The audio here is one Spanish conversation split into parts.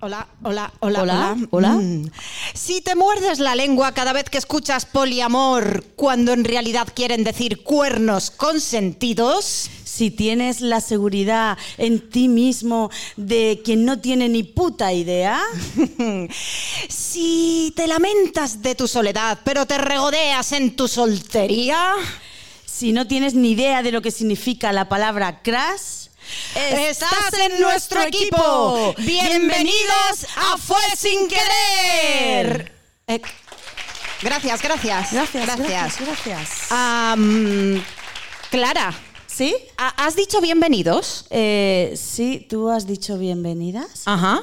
Hola, hola, hola, Hola, hola. Mm. Si te muerdes la lengua cada vez que escuchas poliamor, cuando en realidad quieren decir cuernos consentidos, Si tienes la seguridad en ti mismo de quien no tiene ni puta idea, si te lamentas de tu soledad, pero te regodeas en tu soltería, si no tienes ni idea de lo que significa la palabra crash, estás en nuestro equipo. Bienvenidos a Fue sin querer. Eh, gracias, gracias. Gracias, gracias, gracias. Clara, ¿Sí? ¿ha- ¿has dicho bienvenidos? Eh, sí, tú has dicho bienvenidas. Ajá.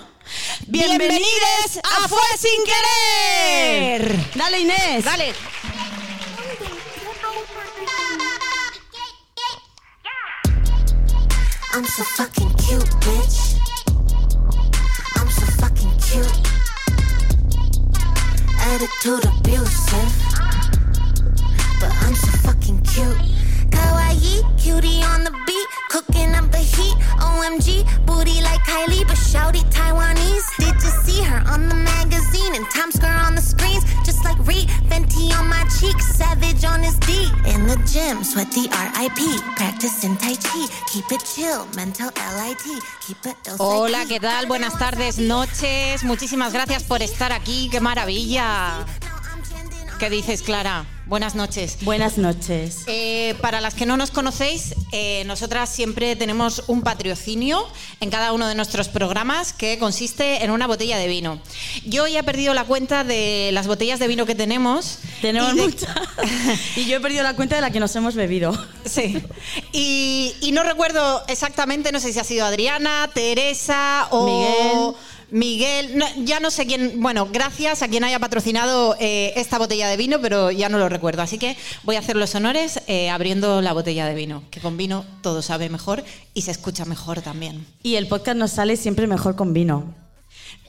Bienvenidos a Fue sin querer. Dale, Inés. Dale. I'm so fucking cute, bitch. I'm so fucking cute. Attitude abusive. But I'm so fucking cute. Kawaii, cutie on the beat, cooking up the heat. OMG, booty like Kylie, but shouty Taiwanese. Did you see her on the magazine and Times Square on the screens? Just like Reed, Fenty on my cheeks, Savage on his D. In the gym, sweat the RIP, practicing Tai Chi. Keep it chill, mental LIT. Keep it ill Hola, ¿qué tal? Buenas tardes, noches. Muchísimas gracias por estar aquí. ¡Qué maravilla! ¿Qué dices, Clara? Buenas noches. Buenas noches. Eh, para las que no nos conocéis, eh, nosotras siempre tenemos un patrocinio en cada uno de nuestros programas que consiste en una botella de vino. Yo ya he perdido la cuenta de las botellas de vino que tenemos. Tenemos y de- muchas. y yo he perdido la cuenta de la que nos hemos bebido. Sí. Y, y no recuerdo exactamente, no sé si ha sido Adriana, Teresa o Miguel. Miguel. Ya no sé quién. Bueno, gracias a quien haya patrocinado eh, esta botella de vino, pero ya no lo recuerdo. Así que voy a hacer los honores eh, abriendo la botella de vino. Que con vino todo sabe mejor y se escucha mejor también. Y el podcast nos sale siempre mejor con vino.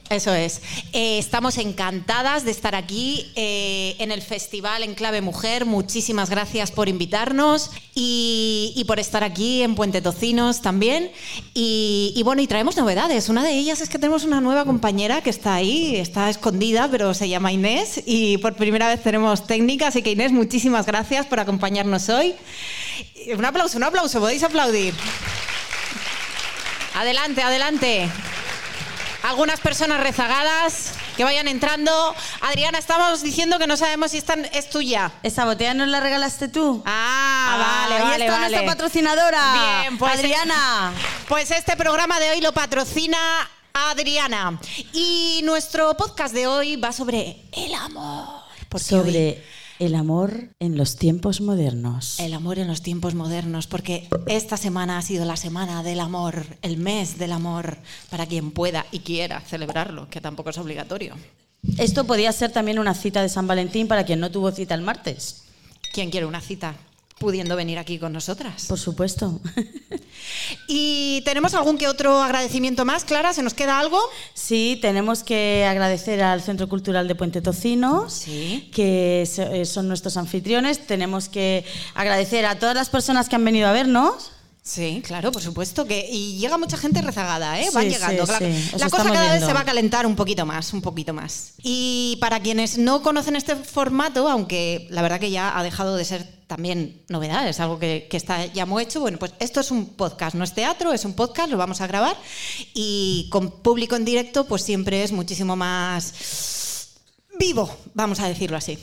Eso es. Eh, estamos encantadas de estar aquí eh, en el Festival en Clave Mujer. Muchísimas gracias por invitarnos y, y por estar aquí en Puente Tocinos también. Y, y bueno, y traemos novedades. Una de ellas es que tenemos una nueva compañera que está ahí, está escondida, pero se llama Inés. Y por primera vez tenemos técnica. Así que Inés, muchísimas gracias por acompañarnos hoy. Un aplauso, un aplauso, podéis aplaudir. Adelante, adelante. Algunas personas rezagadas que vayan entrando. Adriana, estamos diciendo que no sabemos si esta es tuya. ¿Esa botella nos la regalaste tú? Ah, vale, ahí vale, está vale. nuestra patrocinadora. Bien, pues Adriana. Pues este programa de hoy lo patrocina Adriana. Y nuestro podcast de hoy va sobre el amor. Porque hoy- Sobre el amor en los tiempos modernos. El amor en los tiempos modernos, porque esta semana ha sido la semana del amor, el mes del amor, para quien pueda y quiera celebrarlo, que tampoco es obligatorio. Esto podía ser también una cita de San Valentín para quien no tuvo cita el martes. ¿Quién quiere una cita? Pudiendo venir aquí con nosotras. Por supuesto. ¿Y tenemos algún que otro agradecimiento más, Clara? ¿Se nos queda algo? Sí, tenemos que agradecer al Centro Cultural de Puente Tocinos, Sí. que eh, son nuestros anfitriones. Tenemos que agradecer a todas las personas que han venido a vernos. Sí, claro, por supuesto. que Y llega mucha gente rezagada, ¿eh? Van Sí, llegando. sí, claro. sí, La cosa cada vez se va a calentar un poquito más, un poquito más. Y para quienes no conocen este formato, aunque la verdad que ya ha dejado de ser también novedad, es algo que, que está ya muy hecho, bueno, pues esto es un podcast, no es teatro, es un podcast, lo vamos a grabar y con público en directo, pues siempre es muchísimo más vivo, vamos a decirlo así.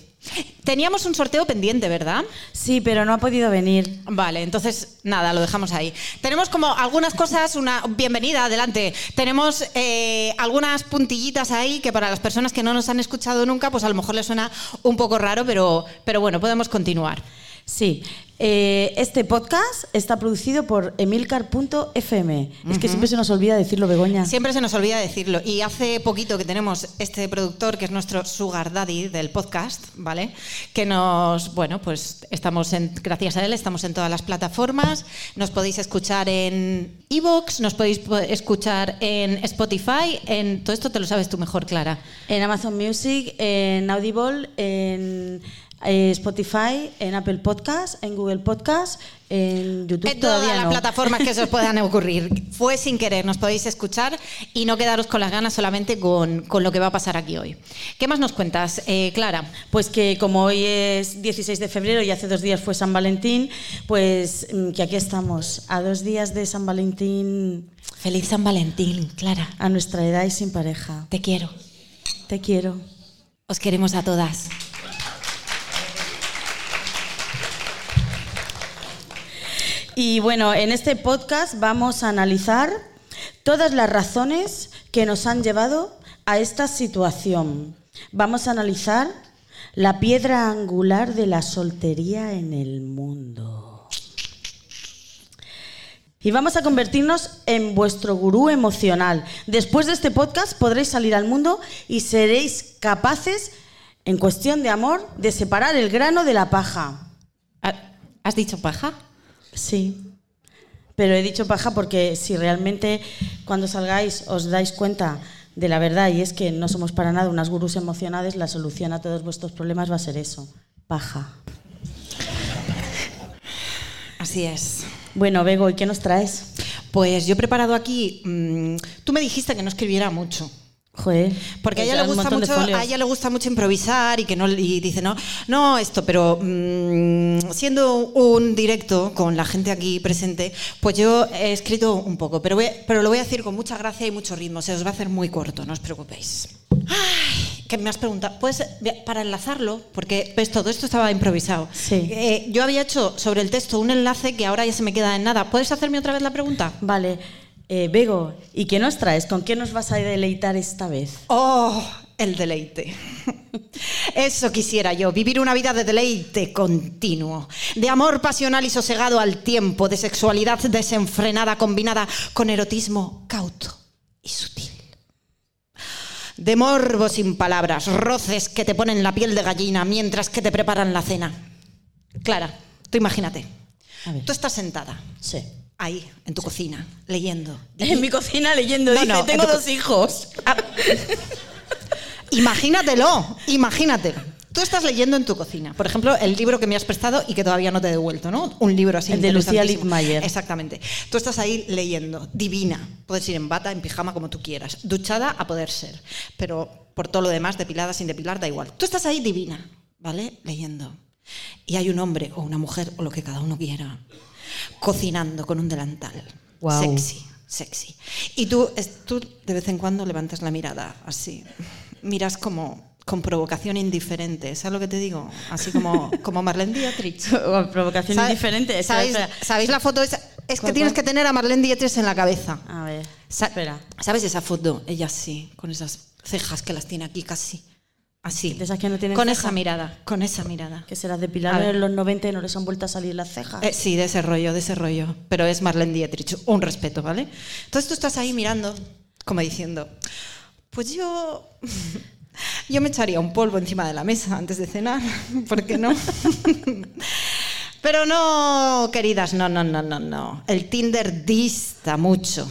Teníamos un sorteo pendiente, ¿verdad? Sí, pero no ha podido venir. Vale, entonces nada, lo dejamos ahí. Tenemos como algunas cosas, una bienvenida, adelante. Tenemos eh, algunas puntillitas ahí que para las personas que no nos han escuchado nunca, pues a lo mejor les suena un poco raro, pero, pero bueno, podemos continuar. Sí, eh, este podcast está producido por emilcar.fm. Es que siempre se nos olvida decirlo, Begoña. Siempre se nos olvida decirlo. Y hace poquito que tenemos este productor, que es nuestro sugar daddy del podcast, ¿vale? Que nos, bueno, pues estamos en, gracias a él, estamos en todas las plataformas. Nos podéis escuchar en Evox, nos podéis po- escuchar en Spotify. En todo esto te lo sabes tú mejor, Clara. En Amazon Music, en Audible, en eh, Spotify, en Apple Podcast, en Google Podcast, en YouTube En todas todavía las no. plataformas que se os puedan ocurrir. Fue sin querer, nos podéis escuchar y no quedaros con las ganas solamente con, con lo que va a pasar aquí hoy. ¿Qué más nos cuentas, eh, Clara? Pues que como hoy es 16 de febrero y hace dos días fue San Valentín, pues mm, que aquí estamos, a dos días de San Valentín, Feliz San Valentín, Clara. a nuestra edad y sin pareja. Te quiero. Te quiero. Os queremos a todas. Y bueno, en este podcast vamos a analizar todas las razones que nos han llevado a esta situación. Vamos a analizar la piedra angular de la soltería en el mundo. Y vamos a convertirnos en vuestro gurú emocional. Después de este podcast podréis salir al mundo y seréis capaces, en cuestión de amor, de separar el grano de la paja. ¿Has dicho paja? Sí. Pero he dicho paja porque si realmente cuando salgáis os dais cuenta de la verdad y es que no somos para nada unas gurús emocionales, la solución a todos vuestros problemas va a ser eso, paja. Así es. Bueno, Bego, ¿y qué nos traes? Pues yo he preparado aquí. mm, tú me dijiste que no escribiera mucho. Joder. Porque a ella, le gusta mucho, a ella le gusta mucho improvisar y que no y dice no no esto pero mm, siendo un directo con la gente aquí presente pues yo he escrito un poco pero voy- pero lo voy a decir con mucha gracia y mucho ritmo se os va a hacer muy corto no os preocupéis Ay, que me has preguntado pues para enlazarlo porque ves todo esto estaba improvisado Sí. Eh, yo había hecho sobre el texto un enlace que ahora ya se me queda en nada puedes hacerme otra vez la pregunta Vale. Eh, Bego, ¿y qué nos traes? ¿Con qué nos vas a deleitar esta vez? Oh, el deleite. Eso quisiera yo, vivir una vida de deleite continuo, de amor pasional y sosegado al tiempo, de sexualidad desenfrenada combinada con erotismo cauto y sutil. De morbo sin palabras, roces que te ponen la piel de gallina mientras que te preparan la cena. Clara, tú imagínate. Tú estás sentada Sí. Ahí, en tu cocina, leyendo. En mi cocina leyendo, No, dice, no, en tengo dos hijos. Ah, imagínatelo, imagínatelo. Tú estás leyendo en tu cocina, por ejemplo, el libro que me has prestado y que todavía no te he devuelto, ¿no? Un libro así. El de Lucía. Littmayer. Exactamente. Tú estás ahí leyendo, divina. Puedes ir en bata, en pijama, como tú quieras. Duchada a poder ser. Pero por todo lo demás, depilada, sin depilar, da igual. Tú estás ahí divina, ¿vale? Leyendo. Y hay un hombre o una mujer o lo que cada uno quiera, cocinando con un delantal. Guau. Sexy, sexy. Y tú, es- tú de vez en cuando levantas la mirada así. Miras como con provocación indiferente. ¿Sabes lo que te digo? Así como, como Marlene Dietrich. Provocación ¿Sabe- indiferente. ¿Sabéis, espera. sabéis la foto? esa? Es que ¿Cuál, tienes cuál? que tener a Marlene Dietrich en la cabeza. A ver, espera. ¿Sabes esa foto? Ella sí, con esas cejas que las tiene aquí casi. Así. ¿De esas que no tienen con ceja? esa mirada, con esa mirada. Que se las depilaron en los 90 y no les han vuelto a salir las cejas. Eh, sí, de ese rollo, de ese rollo. Pero es Marlene Dietrich, un respeto, ¿vale? Entonces tú estás ahí mirando, como diciendo, pues yo, yo me echaría un polvo encima de la mesa antes de cenar, ¿por qué no? Pero no, queridas, no, no, no, no, no. El Tinder dista mucho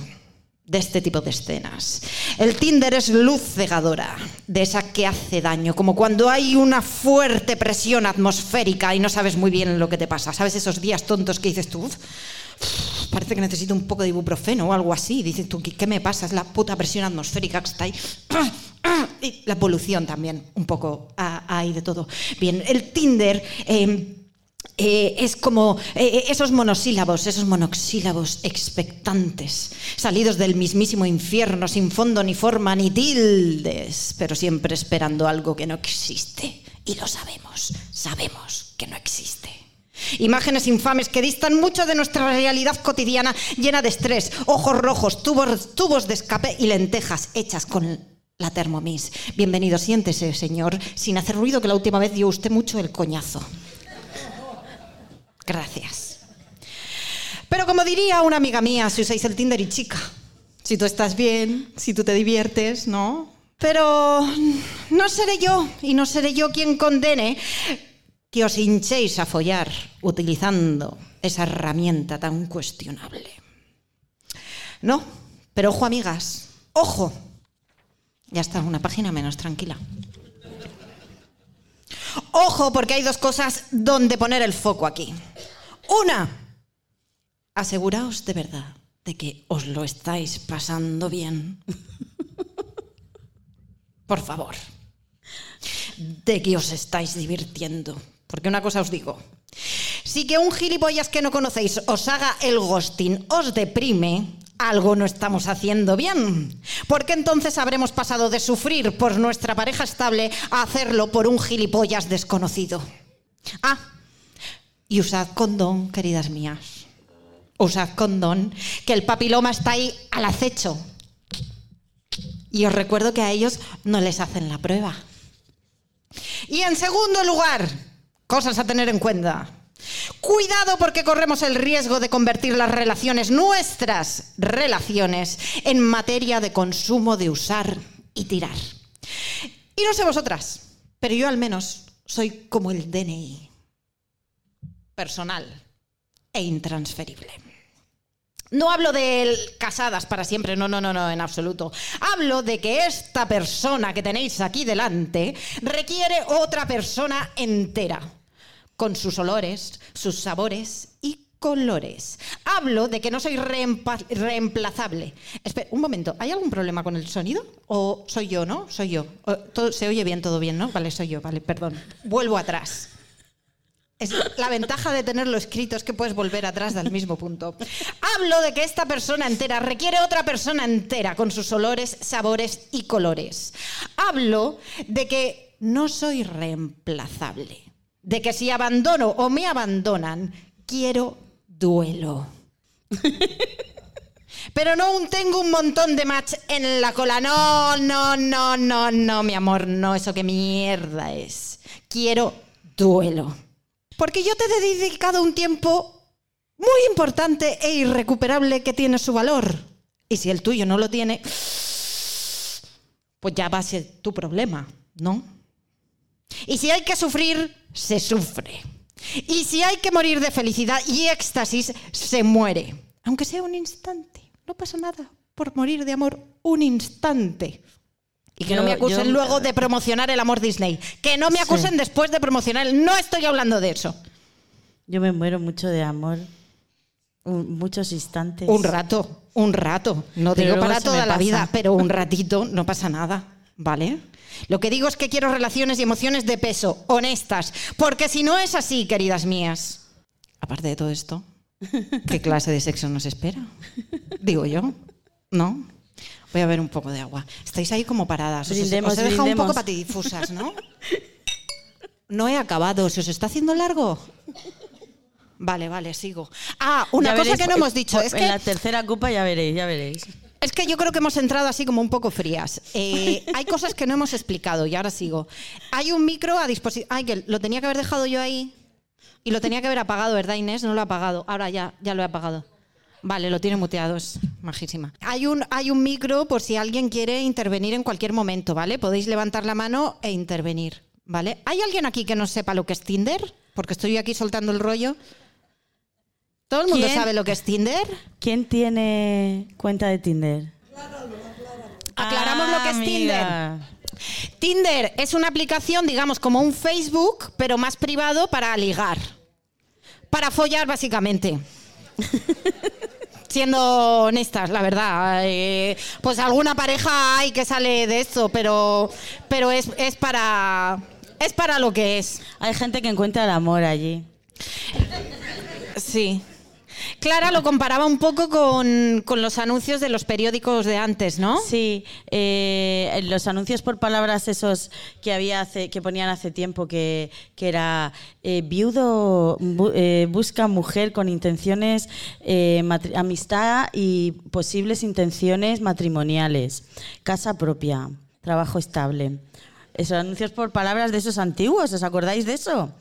de este tipo de escenas. El Tinder es luz cegadora, de esa que hace daño, como cuando hay una fuerte presión atmosférica y no sabes muy bien lo que te pasa. ¿Sabes esos días tontos que dices tú? "Uf, uf, parece que necesito un poco de ibuprofeno o algo así. Dices tú, ¿qué, me pasa? Es la puta presión atmosférica que está ahí. Y la polución también, un poco hay de todo. Bien, el Tinder... eh, eh, es como eh, esos monosílabos, esos monoxílabos expectantes, salidos del mismísimo infierno, sin fondo ni forma ni tildes, pero siempre esperando algo que no existe. Y lo sabemos, sabemos que no existe. Imágenes infames que distan mucho de nuestra realidad cotidiana llena de estrés, ojos rojos, tubos, tubos de escape y lentejas hechas con la Thermomix. Bienvenido, siéntese, señor, sin hacer ruido que la última vez dio usted mucho el coñazo. Gracias. Pero como diría una amiga mía, si usáis el Tinder y chica, si tú estás bien, si tú te diviertes, ¿no? Pero no seré yo, y no seré yo quien condene que os hinchéis a follar utilizando esa herramienta tan cuestionable. No, pero ojo amigas, ojo. Ya está, una página menos tranquila. Ojo, porque hay dos cosas donde poner el foco aquí. Una, aseguraos de verdad de que os lo estáis pasando bien. Por favor. De que os estáis divirtiendo. Porque una cosa os digo. Si que un gilipollas que no conocéis os haga el ghosting os deprime, algo no estamos haciendo bien. Porque entonces habremos pasado de sufrir por nuestra pareja estable a hacerlo por un gilipollas desconocido. Ah, y usad condón, queridas mías. Usad condón, que el papiloma está ahí al acecho. Y os recuerdo que a ellos no les hacen la prueba. Y en segundo lugar, cosas a tener en cuenta. Cuidado porque corremos el riesgo de convertir las relaciones, nuestras relaciones, en materia de consumo de usar y tirar. Y no sé vosotras, pero yo al menos soy como el DNI, personal e intransferible. No hablo de casadas para siempre, no, no, no, no, en absoluto. Hablo de que esta persona que tenéis aquí delante requiere otra persona entera con sus olores, sus sabores y colores. Hablo de que no soy reemplazable. Espera, un momento, ¿hay algún problema con el sonido? ¿O soy yo, no? Soy yo. Todo- se oye bien, todo bien, ¿no? Vale, soy yo, vale, perdón. Vuelvo atrás. La ventaja de tenerlo escrito es que puedes volver atrás del mismo punto. Hablo de que esta persona entera requiere otra persona entera con sus olores, sabores y colores. Hablo de que no soy reemplazable. De que si abandono o me abandonan, quiero duelo. Pero no un tengo un montón de match en la cola. No, no, no, no, no, mi amor, no, eso que mierda es. Quiero duelo. Porque yo te he dedicado un tiempo muy importante e irrecuperable que tiene su valor. Y si el tuyo no lo tiene, pues ya va a ser tu problema, ¿no? Y si hay que sufrir, se sufre. Y si hay que morir de felicidad y éxtasis, se muere. Aunque sea un instante. No pasa nada por morir de amor un instante. Y que Yo- no me acusen yo- luego de promocionar el amor Disney. Que no me Sí. acusen después de promocionar. el- No estoy hablando de eso. Yo me muero mucho de amor. Un- muchos instantes. Un rato, un rato. No Pero digo para toda la vida, pero un ratito no pasa nada, ¿vale? Lo que digo es que quiero relaciones y emociones de peso, honestas, porque si no es así, queridas mías. Aparte de todo esto, ¿qué clase de sexo nos espera? Digo yo, ¿no? Voy a ver un poco de agua. Estáis ahí como paradas. Os, Brindemos, os he dejado un poco patidifusas, ¿no? No he acabado. ¿Se os está haciendo largo? Vale, vale, sigo. Ah, una Ya cosa veréis, que no hemos dicho es En que la tercera copa ya veréis, ya veréis. es que yo creo que hemos entrado así como un poco frías. Eh, hay cosas que no hemos explicado y ahora sigo. Hay un micro a disposición. Ay, que lo tenía que haber dejado yo ahí y lo tenía que haber apagado, ¿verdad, Inés? No lo ha apagado. Ahora ya, ya lo he apagado. Vale, lo tiene muteado, es majísima. Hay un, hay un micro por si alguien quiere intervenir en cualquier momento, ¿vale? Podéis levantar la mano e intervenir, ¿vale? ¿Hay alguien aquí que no sepa lo que es Tinder? Porque estoy aquí soltando el rollo. ¿Todo el mundo ¿Quién? sabe lo que es Tinder? ¿Quién tiene cuenta de Tinder? Aclaramos lo que es amiga. Tinder. Tinder es una aplicación, digamos, como un Facebook, pero más privado para ligar. Para follar, básicamente. Siendo honestas, la verdad. eh, pues alguna pareja hay que sale de esto, pero, pero es, es para. Es para lo que es. Hay gente que encuentra el amor allí. Sí. Clara lo comparaba un poco con, con los anuncios de los periódicos de antes, ¿no? Sí, eh, los anuncios por palabras esos que había hace, que ponían hace tiempo que, que era eh, viudo eh, busca mujer con intenciones amistad y posibles intenciones matrimoniales, casa propia, trabajo estable. Esos anuncios por palabras de esos antiguos, ¿os acordáis de eso?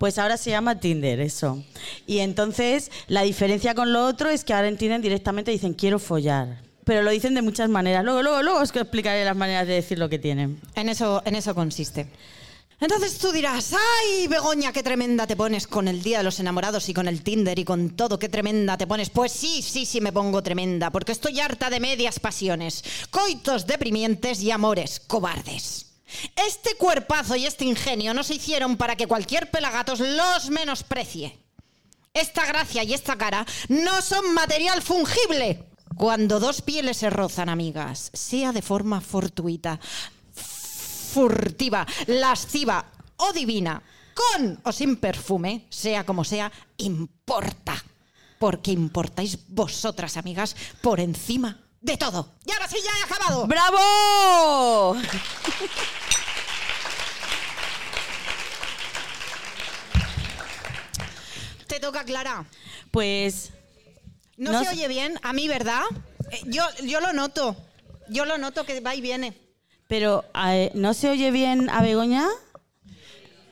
Pues ahora se llama Tinder, eso. Y entonces la diferencia con lo otro es que ahora en Tinder directamente dicen quiero follar. Pero lo dicen de muchas maneras. Luego, luego, luego os explicaré las maneras de decir lo que tienen. En eso, en eso consiste. Entonces tú dirás, ay, Begoña, qué tremenda te pones con el Día de los Enamorados y con el Tinder y con todo, qué tremenda te pones. Pues sí, sí, sí me pongo tremenda, porque estoy harta de medias pasiones, coitos deprimientes y amores cobardes. Este cuerpazo y este ingenio no se hicieron para que cualquier pelagatos los menosprecie. Esta gracia y esta cara no son material fungible. Cuando dos pieles se rozan, amigas, sea de forma fortuita, furtiva, lasciva o divina, con o sin perfume, sea como sea, importa. Porque importáis vosotras, amigas, por encima de todo. Y ahora sí, ya he acabado. ¡Bravo! Te toca, Clara. Pues No, No se oye bien, a mí, ¿verdad? Eh, Yo, yo lo noto. Yo lo noto que va y viene. Pero, eh, ¿no se oye bien a Begoña?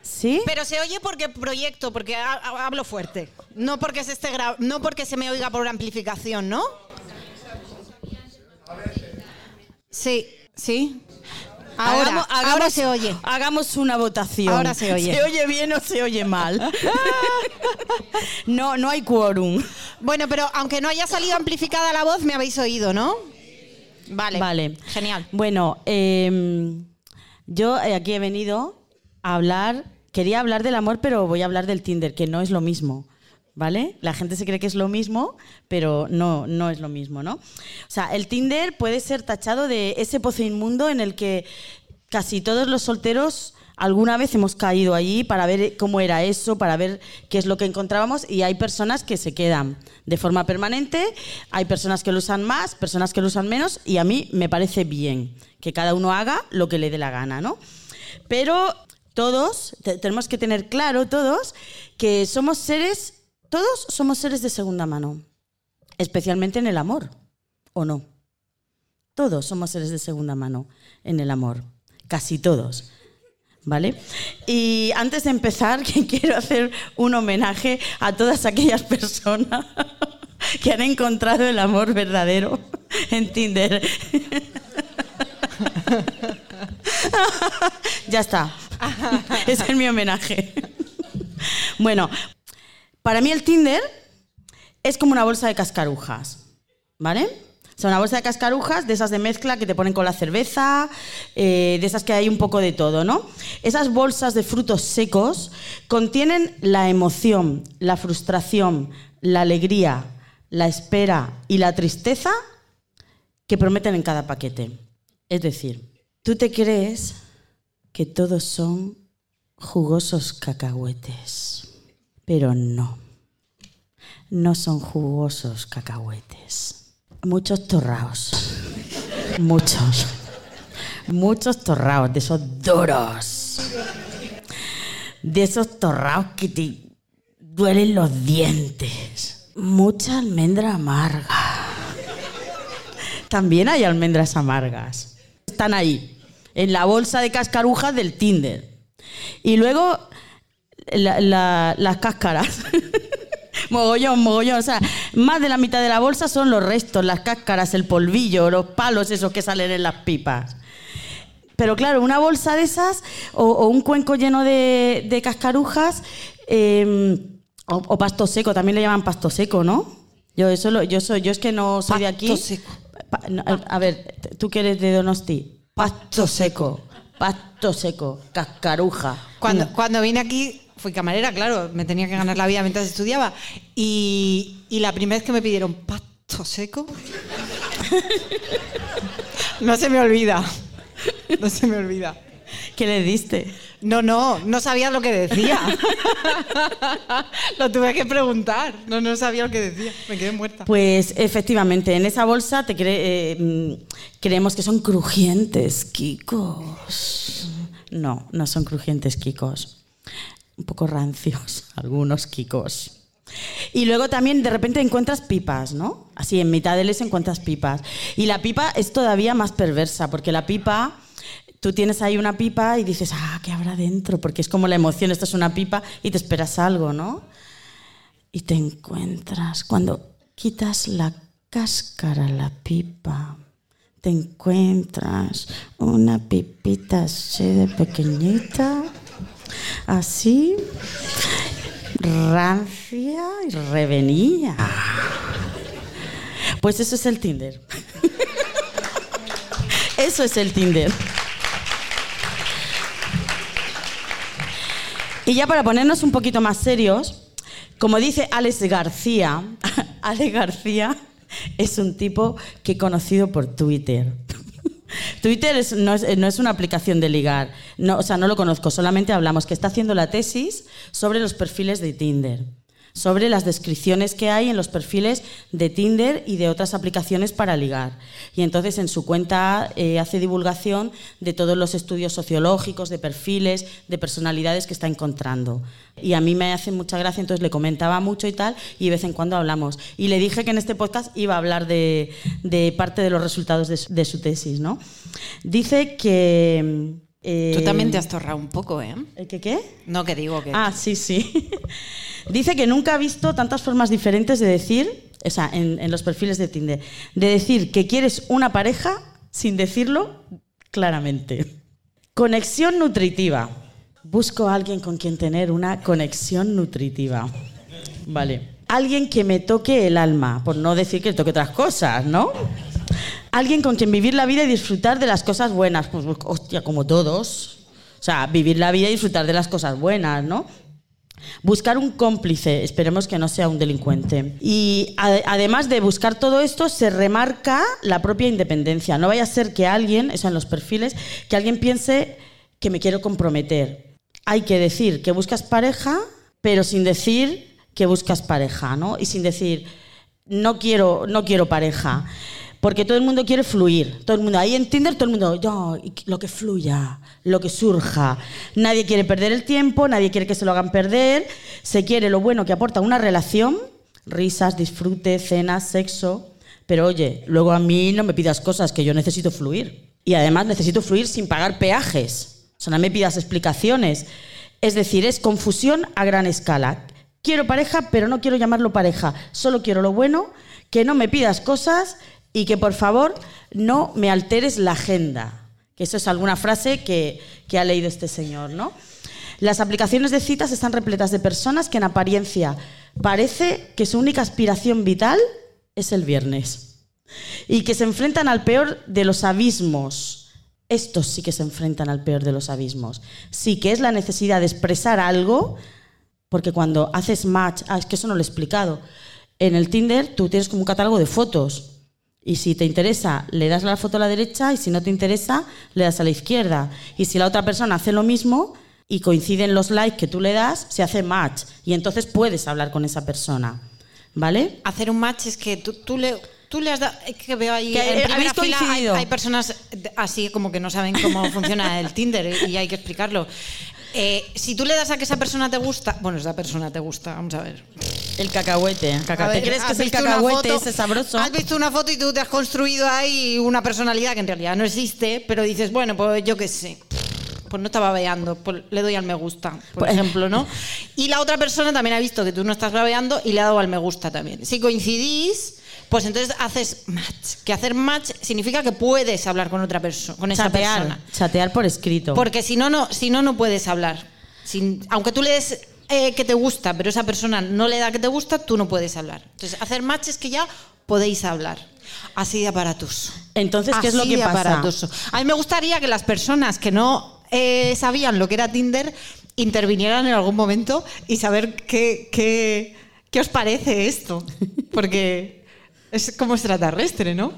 ¿Sí? Pero se oye porque proyecto, porque ha- ha- hablo fuerte. No porque se esté gra- no porque se me oiga por amplificación, ¿no? Sí, sí. Ahora, Hagamos- ahora se oye. Hagamos una votación. Ahora se oye. ¿Se oye bien o se oye mal? no, no hay quórum. Bueno, pero aunque no haya salido amplificada la voz, me habéis oído, ¿no? Vale. Vale. Genial. Bueno, eh, yo eh, aquí he venido a hablar, quería hablar del amor, pero voy a hablar del Tinder, que no es lo mismo. ¿Vale? La gente se cree que es lo mismo, pero no, no es lo mismo, ¿no? O sea, el Tinder puede ser tachado de ese pozo inmundo en el que casi todos los solteros alguna vez hemos caído allí para ver cómo era eso, para ver qué es lo que encontrábamos y hay personas que se quedan de forma permanente, hay personas que lo usan más, personas que lo usan menos y a mí me parece bien que cada uno haga lo que le dé la gana, ¿no? Pero todos, te- tenemos que tener claro todos que somos seres, todos somos seres de segunda mano, especialmente en el amor, ¿o no? Todos somos seres de segunda mano en el amor, casi todos. ¿Vale? Y antes de empezar, quiero hacer un homenaje a todas aquellas personas que han encontrado el amor verdadero en Tinder. ya está. Ese es mi homenaje. Bueno, para mí el Tinder es como una bolsa de cascarujas, ¿vale? O sea, una bolsa de cascarujas de esas de mezcla que te ponen con la cerveza, eh, de esas que hay un poco de todo, ¿no? Esas bolsas de frutos secos contienen la emoción, la frustración, la alegría, la espera y la tristeza que prometen en cada paquete. Es decir, tú te crees que todos son jugosos cacahuetes, pero no no son jugosos cacahuetes. Muchos torraos. Muchos. Muchos torraos, de esos duros. De esos torraos que te duelen los dientes. Mucha almendra amarga. También hay almendras amargas. Están ahí, en la bolsa de cascarujas del Tinder. Y luego la- la- las cáscaras. mogollón, mogollón. O sea, más de la mitad de la bolsa son los restos, las cáscaras, el polvillo, los palos esos que salen en las pipas. Pero claro, una bolsa de esas o, o un cuenco lleno de, de cascarujas eh, o, o pasto seco, también le llaman pasto seco, ¿no? Yo eso lo- yo soy, yo es que no soy de aquí. Pasto seco. Pa- no, a ver, tú que eres de Donosti. Pasto seco, pasto seco, cascaruja. Cuando, cuando vine aquí, fui camarera, claro, me tenía que ganar la vida mientras estudiaba. Y, y la primera vez que me pidieron pasto seco, no se me olvida. No se me olvida. ¿Qué le diste? No, no, no sabía lo que decía. lo tuve que preguntar. No, no sabía lo que decía. Me quedé muerta. Pues efectivamente, en esa bolsa te cre- eh, mm, creemos que son crujientes kikos. No, no son crujientes kikos. Un poco rancios, algunos kikos. Y luego también de repente encuentras pipas, ¿no? Así en mitad de les encuentras pipas. Y la pipa es todavía más perversa, porque la pipa, tú tienes ahí una pipa y dices, ah, ¿qué habrá dentro? Porque es como la emoción, esto es una pipa y te esperas algo, ¿no? y te encuentras, cuando quitas la cáscara la pipa, te encuentras una pipita así de pequeñita, así, rancia y revenía. Pues eso es el Tinder. Eso es el Tinder. Y ya para ponernos un poquito más serios, como dice Alex García, Alex García es un tipo que he conocido por Twitter. Twitter no, es, no es una aplicación de ligar, no, o sea, no lo conozco, solamente hablamos que está haciendo la tesis sobre los perfiles de Tinder, sobre las descripciones que hay en los perfiles de Tinder y de otras aplicaciones para ligar. Y entonces en su cuenta eh, hace divulgación de todos los estudios sociológicos, de perfiles, de personalidades que está encontrando. Y a mí me hace mucha gracia, entonces le comentaba mucho y tal, y de vez en cuando hablamos. Y le dije que en este podcast iba a hablar de, parte de los resultados de su, de su tesis, ¿no? Dice que... eh, Tú también te has torrado un poco, ¿eh? ¿El que qué? No, que digo que... Ah, sí, sí. Dice que nunca ha visto tantas formas diferentes de decir, o sea, en, en los perfiles de Tinder, de decir que quieres una pareja sin decirlo claramente. Conexión nutritiva. Busco a alguien con quien tener una conexión nutritiva. Vale. Alguien que me toque el alma, por no decir que toque otras cosas, ¿no? Alguien con quien vivir la vida y disfrutar de las cosas buenas. Pues, hostia, como todos. O sea, vivir la vida y disfrutar de las cosas buenas, ¿no? Buscar un cómplice, esperemos que no sea un delincuente. Y ade- además de buscar todo esto, se remarca la propia independencia. No vaya a ser que alguien, eso en los perfiles, que alguien piense que me quiero comprometer. Hay que decir que buscas pareja, pero sin decir que buscas pareja, ¿no? Y sin decir, no quiero, no quiero pareja. Porque todo el mundo quiere fluir. Todo el mundo, ahí en Tinder, todo el mundo, yo, lo que fluya, lo que surja. Nadie quiere perder el tiempo, nadie quiere que se lo hagan perder. Se quiere lo bueno que aporta una relación, risas, disfrute, cenas, sexo. Pero oye, luego a mí no me pidas cosas que yo necesito fluir. Y además necesito fluir sin pagar peajes. O sea, no me pidas explicaciones. Es decir, es confusión a gran escala. Quiero pareja, pero no quiero llamarlo pareja. Solo quiero lo bueno, que no me pidas cosas y que por favor no me alteres la agenda. Que eso es alguna frase que, que ha leído este señor, ¿no? Las aplicaciones de citas están repletas de personas que en apariencia parece que su única aspiración vital es el viernes y que se enfrentan al peor de los abismos. Estos sí que se enfrentan al peor de los abismos. Sí que es la necesidad de expresar algo, porque cuando haces match, ah, es que eso no lo he explicado. En el Tinder tú tienes como un catálogo de fotos. Y si te interesa, le das la foto a la derecha y si no te interesa, le das a la izquierda. Y si la otra persona hace lo mismo y coinciden los likes que tú le das, se hace match. Y entonces puedes hablar con esa persona. ¿Vale? Hacer un match es que tú, tú le... Tú le has dado, es que veo ahí Que, en primera fila hay, hay personas así como que no saben cómo funciona el Tinder y hay que explicarlo. Eh, si tú le das a que esa persona te gusta, bueno, esa persona te gusta, vamos a ver. El cacahuete. A ¿Te ver, crees que es el cacahuete foto- ese sabroso? Has visto una foto y tú te has construido ahí una personalidad que en realidad no existe, pero dices, bueno, pues yo qué sé. Pues no estaba babeando, pues le doy al me gusta, por Pues- ejemplo, ¿no? Y la otra persona también ha visto que tú no estás babeando y le ha dado al me gusta también. Si coincidís, pues entonces haces match. Que hacer match significa que puedes hablar con otra persona, con esa persona. chatear por escrito. Porque si no, no, si no, no puedes hablar. Sin- aunque tú le des eh, que te gusta, pero esa persona no le da que te gusta, tú no puedes hablar. Entonces, hacer match es que ya podéis hablar. Así de aparatoso. Entonces, ¿qué es lo Así que de pasa? aparatoso. A mí me gustaría que las personas que no eh, sabían lo que era Tinder intervinieran en algún momento y saber qué, qué, qué os parece esto. Porque es como extraterrestre, ¿no?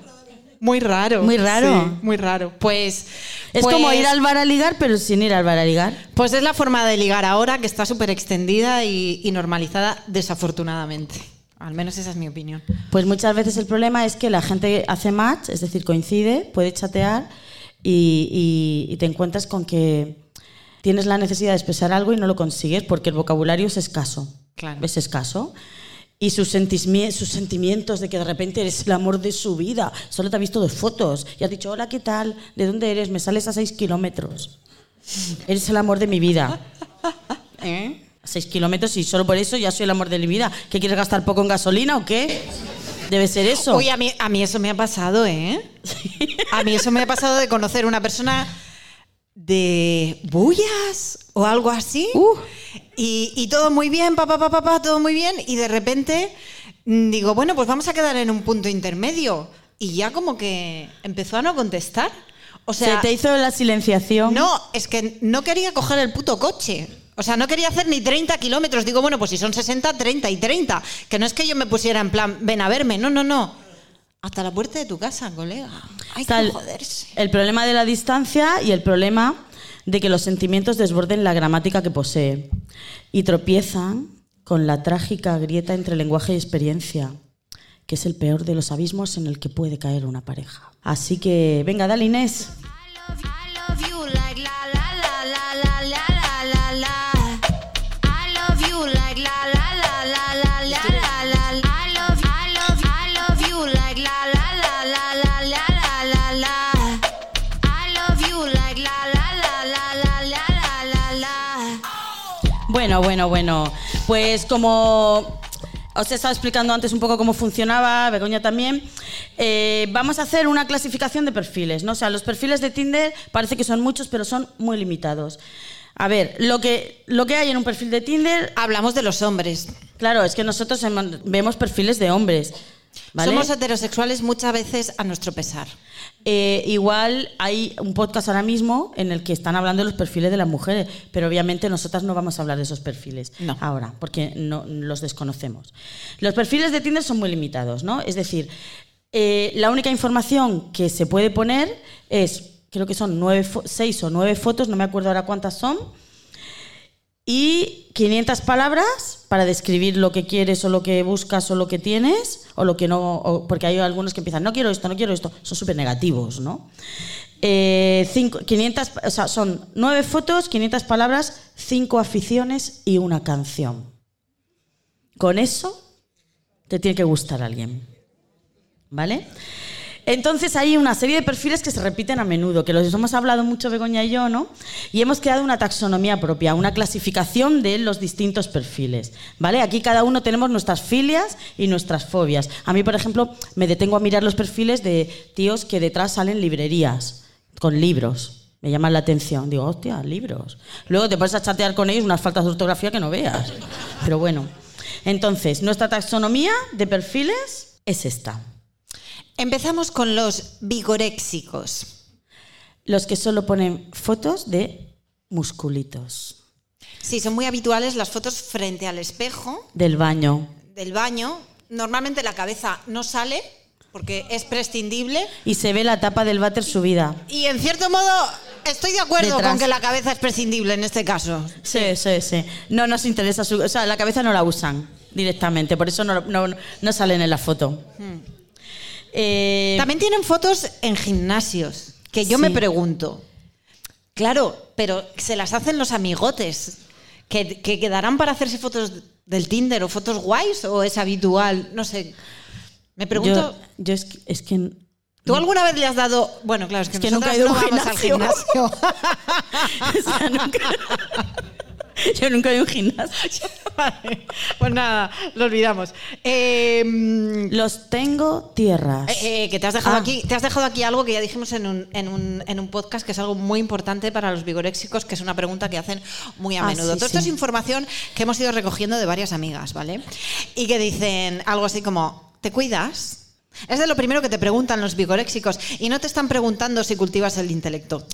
Muy raro. Muy raro. Sí, muy raro. Pues. Es pues- como ir al bar a ligar, pero sin ir al bar a ligar. Pues es la forma de ligar ahora que está súper extendida y, y normalizada, desafortunadamente. Al menos esa es mi opinión. Pues muchas veces el problema es que la gente hace match, es decir, coincide, puede chatear y, y- y te encuentras con que tienes la necesidad de expresar algo y no lo consigues porque el vocabulario es escaso. Claro. Es escaso. Y sus, sentismi- sus sentimientos de que de repente eres el amor de su vida. Solo te ha visto dos fotos y has dicho, hola, ¿qué tal? ¿De dónde eres? Me sales a seis kilómetros. Eres el amor de mi vida. ¿Eh? A seis kilómetros y solo por eso ya soy el amor de mi vida. ¿Qué quieres gastar poco en gasolina o qué? Debe ser eso. Oye, a mí, a mí eso me ha pasado, ¿eh? A mí eso me ha pasado de conocer una persona de bullas o algo así. Uh. Y, y todo muy bien, papá, papá, papá, todo muy bien. Y de repente mm, digo, bueno, pues vamos a quedar en un punto intermedio. Y ya como que empezó a no contestar. O sea, Se te hizo la silenciación. No, es que no quería coger el puto coche. O sea, no quería hacer ni 30 kilómetros. Digo, bueno, pues si son 60, 30 y 30. Que no es que yo me pusiera en plan, ven a verme. No, no, no. Hasta la puerta de tu casa, colega. Hay Está que joderse. el problema de la distancia y el problema de que los sentimientos desborden la gramática que posee y tropiezan con la trágica grieta entre lenguaje y experiencia, que es el peor de los abismos en el que puede caer una pareja. Así que, venga, dale Inés. I love you like la Bueno, bueno, bueno. Pues como os he estado explicando antes un poco cómo funcionaba, Begoña también, eh, vamos a hacer una clasificación de perfiles, ¿no? O sea, los perfiles de Tinder parece que son muchos, pero son muy limitados. A ver, lo que, lo que hay en un perfil de Tinder, Hablamos de los hombres. claro, es que nosotros vemos perfiles de hombres, ¿vale? Somos heterosexuales muchas veces a nuestro pesar. Eh, igual hay un podcast ahora mismo en el que están hablando de los perfiles de las mujeres, pero obviamente nosotras no vamos a hablar de esos perfiles No. ahora, porque no los desconocemos. Los perfiles de Tinder son muy limitados, ¿no? Es decir, eh, la única información que se puede poner es, creo que son nueve seis o nueve fotos, no me acuerdo ahora cuántas son, y 500 palabras para describir lo que quieres o lo que buscas o lo que tienes o lo que no, o- porque hay algunos que empiezan, no quiero esto, no quiero esto, son súper negativos, ¿no? Eh, cinco- 500, o sea, son nueve fotos, 500 palabras, cinco aficiones y una canción. Con eso te tiene que gustar alguien. ¿Vale? Entonces hay una serie de perfiles que se repiten a menudo, que los hemos hablado mucho Begoña y yo, ¿no? Y hemos creado una taxonomía propia, una clasificación de los distintos perfiles, ¿vale? Aquí cada uno tenemos nuestras filias y nuestras fobias. A mí, por ejemplo, me detengo a mirar los perfiles de tíos que detrás salen librerías con libros. Me llaman la atención. Digo, hostia, libros. Luego te pones a chatear con ellos unas faltas de ortografía que no veas. Pero bueno. Entonces, nuestra taxonomía de perfiles es esta. Empezamos con los vigoréxicos. Los que solo ponen fotos de musculitos. Sí, son muy habituales las fotos frente al espejo Del baño. del baño. Normalmente la cabeza no sale porque es prescindible. Y se ve la tapa del váter subida. Y en cierto modo estoy de acuerdo Detrás. con que la cabeza es prescindible en este caso. Sí, sí, sí. No nos interesa su... O sea, la cabeza no la usan directamente. Por eso no, no- no salen en la foto. Eh, También tienen fotos en gimnasios, que yo Sí. me pregunto. Claro, pero se las hacen los amigotes. ¿Que, que quedarán para hacerse fotos del Tinder o fotos guays o es habitual? No sé. Me pregunto. yo, yo es, que, es que- ¿Tú alguna vez le has dado.? Bueno, claro, es que, Es que nunca he ido a un no vamos al gimnasio. gimnasio. o sea, nunca- yo nunca he ido a un gimnasio. Vale, pues nada, lo olvidamos. Eh, Los tengo tierras. Eh, eh, que te has dejado Ah. aquí, te has dejado aquí algo que ya dijimos en un, en, un, en un podcast que es algo muy importante para los vigoréxicos, que es una pregunta que hacen muy a Ah, menudo. sí, Todo esto es información que hemos ido recogiendo de varias amigas, ¿vale? Y que dicen algo así como, ¿te cuidas? Es de lo primero que te preguntan los vigoréxicos y no te están preguntando si cultivas el intelecto.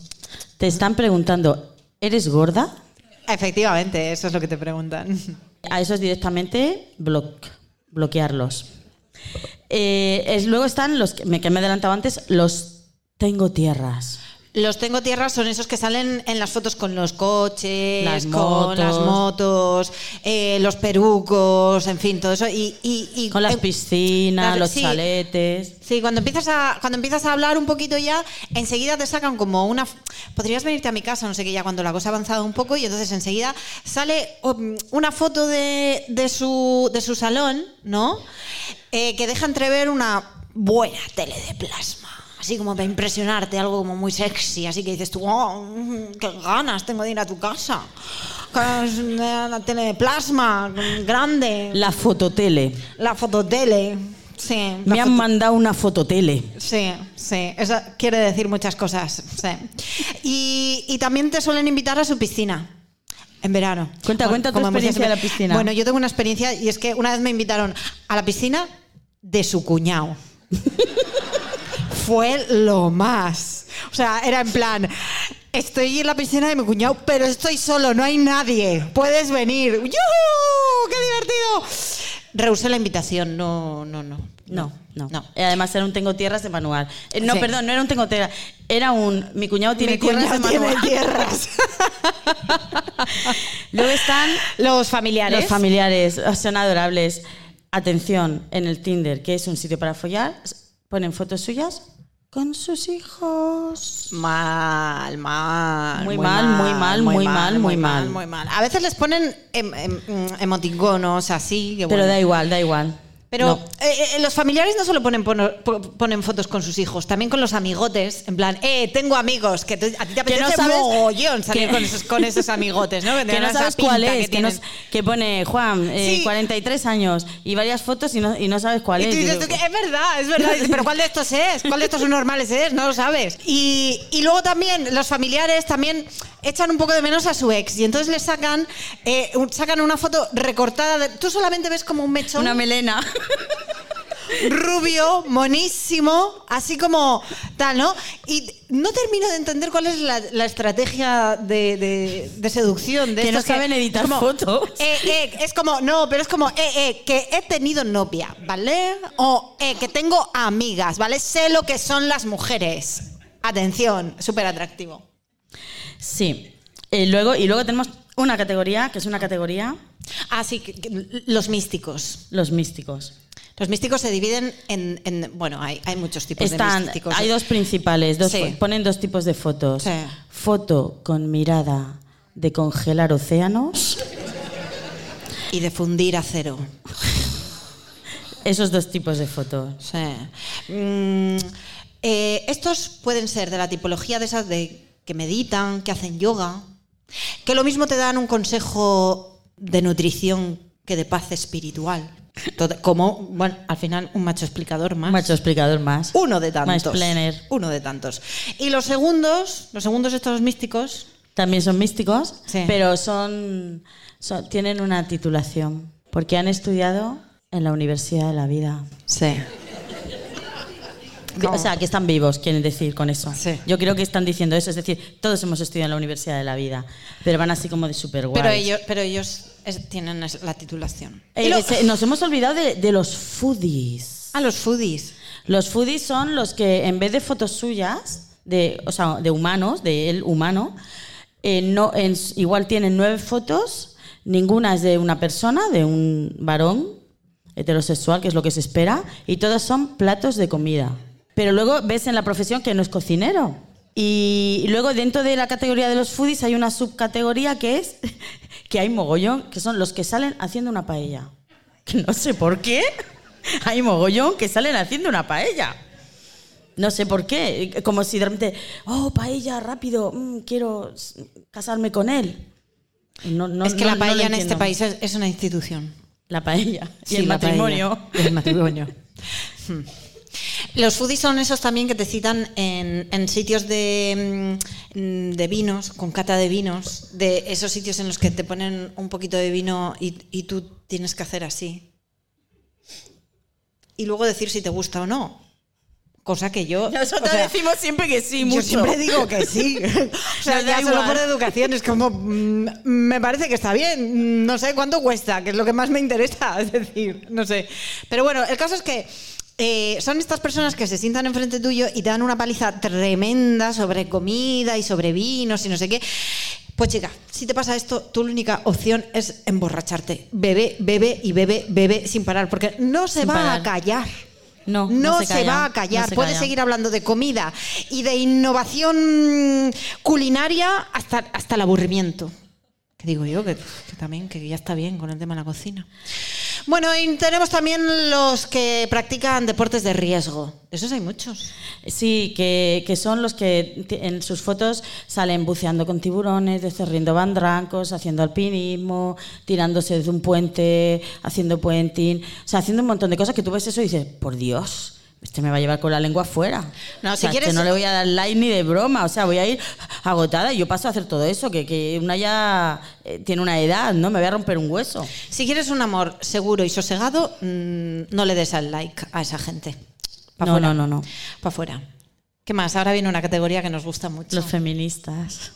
Te están preguntando, ¿eres gorda? Efectivamente, eso es lo que te preguntan. A esos directamente bloc- bloquearlos. Eh, es- luego están los que me, que me he antes, los tengo tierras. Los tengo tierras son esos que salen en las fotos con los coches, Las con motos. las motos, eh, los perucos, en fin, todo eso. Y, y- y- Con las piscinas, las- los sí. chaletes. Sí, cuando empiezas a cuando empiezas a hablar un poquito ya, enseguida te sacan como una podrías venirte a mi casa, no sé qué, ya cuando la cosa ha avanzado un poco y entonces enseguida sale um, una foto de, de su de su salón, ¿no? Eh, que deja entrever una buena tele de plasma. Así como para impresionarte, algo como muy sexy, así que dices tú, oh, mm, qué ganas tengo de ir a tu casa. Una tele de plasma, grande, La fototele. la fototele. Sí, Me han mandado una fototele. Sí, sí, eso quiere decir muchas cosas. sí. Y, y también te suelen invitar a su piscina. En verano. Cuenta, cuenta tu experiencia de la piscina. Bueno, yo tengo una experiencia y es que una vez me invitaron a la piscina de su cuñado. Fue lo más. O sea, era en plan. estoy en la piscina de mi cuñado, pero estoy solo, no hay nadie. Puedes venir. ¡Yujú! ¡Qué divertido! Rehusé la invitación, no, no, no. No, no. No. Además era un tengo tierras de manual. Eh, no, Sí. perdón, no era un tengo tierras. Era un mi cuñado tiene Mi tierras de cuñado tiene manual. tierras. Luego están Los familiares. los familiares, son adorables. Atención, en el Tinder, que es un sitio para follar, ponen fotos suyas con sus hijos. Mal, mal. Muy mal, muy mal, muy mal, muy mal. muy mal. A veces les ponen em- em- emoticonos así. que Pero bueno. da igual, da igual. Pero No. eh, eh, los familiares no solo ponen, ponen fotos con sus hijos, también con los amigotes. En plan, eh, tengo amigos, que te- a ti te no sabes- mogollón salir que- con, esos, con esos amigotes, ¿no? que no sabes cuál es, que, pone Juan, eh, Sí. 43 años y varias fotos y no, y no sabes cuál Y es. tú dices, Digo, tú que es verdad, es verdad. Pero ¿cuál de estos es? ¿Cuál de estos normales es? No lo sabes. Y, y luego también los familiares también echan un poco de menos a su ex y entonces le sacan, eh, sacan una foto recortada. de- tú solamente ves como un mechón Una melena. Rubio, monísimo, así como tal, ¿no? Y no termino de entender cuál es la, la estrategia de, de- de seducción. De Que no saben editar como, fotos. eh, eh, es como, no, pero es como, eh, eh, que he tenido novia, ¿vale? O que tengo amigas, ¿vale? Sé lo que son las mujeres. Atención, súper atractivo. Sí. Eh, luego, y luego tenemos una categoría, que es una categoría, Ah, sí, que- que- los místicos. los místicos. Los místicos se dividen en, en- bueno, hay, hay muchos tipos de místicos. hay dos principales, dos, Sí. fo- ponen dos tipos de fotos. Sí. Foto con mirada de congelar océanos, Y de fundir acero. esos dos tipos de fotos. Sí. Mm, eh, estos pueden ser de la tipología de esas de que meditan, que hacen yoga, que lo mismo te dan un consejo de nutrición que de paz espiritual. Tot- Como, bueno, al final un macho explicador más. Macho explicador más. Uno de tantos. Uno de tantos. Y los segundos, los segundos estos místicos, También son místicos, Sí. pero son, son- tienen una titulación, porque han estudiado en la Universidad de la Vida. sí. O sea, que están vivos, quieren decir con eso. Sí. Yo creo que están diciendo eso, es decir, todos hemos estudiado en la Universidad de la Vida, pero van así como de super Pero ellos, pero ellos es- tienen la titulación. Y lo- nos hemos olvidado de, de los foodies. a los foodies. Los foodies son los que en vez de fotos suyas, de, o sea, de humanos, de él humano, eh, no, en igual tienen nueve fotos, ninguna es de una persona, de un varón heterosexual, que es lo que se espera, y todas son platos de comida. Pero luego ves en la profesión que no es cocinero. Y luego dentro de la categoría de los foodies hay una subcategoría que es que hay mogollón, que son los que salen haciendo una paella. Que no sé por qué. Hay mogollón que salen haciendo una paella. No sé por qué. Como si de repente, oh, paella, rápido, mm, quiero casarme con él. No, no- es que no- la paella en este país es, es una institución. La paella. Y Sí, el matrimonio. paella. Y el matrimonio. Los foodies son esos también que te citan en, en sitios de, mm, de vinos, con cata de vinos, de esos sitios en los que te ponen un poquito de vino y, y tú tienes que hacer así. Y luego decir si te gusta o no. Cosa que yo... Nosotros o sea, decimos siempre que sí, yo mucho. siempre digo que sí. O sea, ya solo por educación es como, mm, me parece que está bien. No sé cuánto cuesta, que es lo que más me interesa. Es decir, no sé. Pero bueno, el caso es que eh, son estas personas que se sientan enfrente tuyo y te dan una paliza tremenda sobre comida y sobre vinos y no sé qué. Pues chica, si te pasa esto, tu única opción es emborracharte. Bebe, bebe y bebe, bebe sin parar, porque no se Sin va parar. a callar. No, no, no se, va a no callar. se Puede calla. seguir hablando de comida y de innovación culinaria hasta, hasta el aburrimiento. Que digo yo, que, que también, que ya está bien con el tema de la cocina. Bueno, y tenemos también los que practican deportes de riesgo. Esos hay muchos. Sí, que, que son los que en sus fotos salen buceando con tiburones, descerriendo bandrancos, haciendo alpinismo, tirándose desde un puente, haciendo puenting, o sea, haciendo un montón de cosas que tú ves eso y dices, por Dios, este me va a llevar con la lengua afuera. No, O si quieres- este no le voy a dar like ni de broma, o sea, voy a ir agotada y yo paso a hacer todo eso, que, que una ya eh, tiene una edad, ¿no? Me voy a romper un hueso. Si quieres un amor seguro y sosegado, mm, no le des al like a esa gente. Pa' No, fuera. no, no, no. Para afuera. ¿Qué más? Ahora viene una categoría que nos gusta mucho. Los feministas.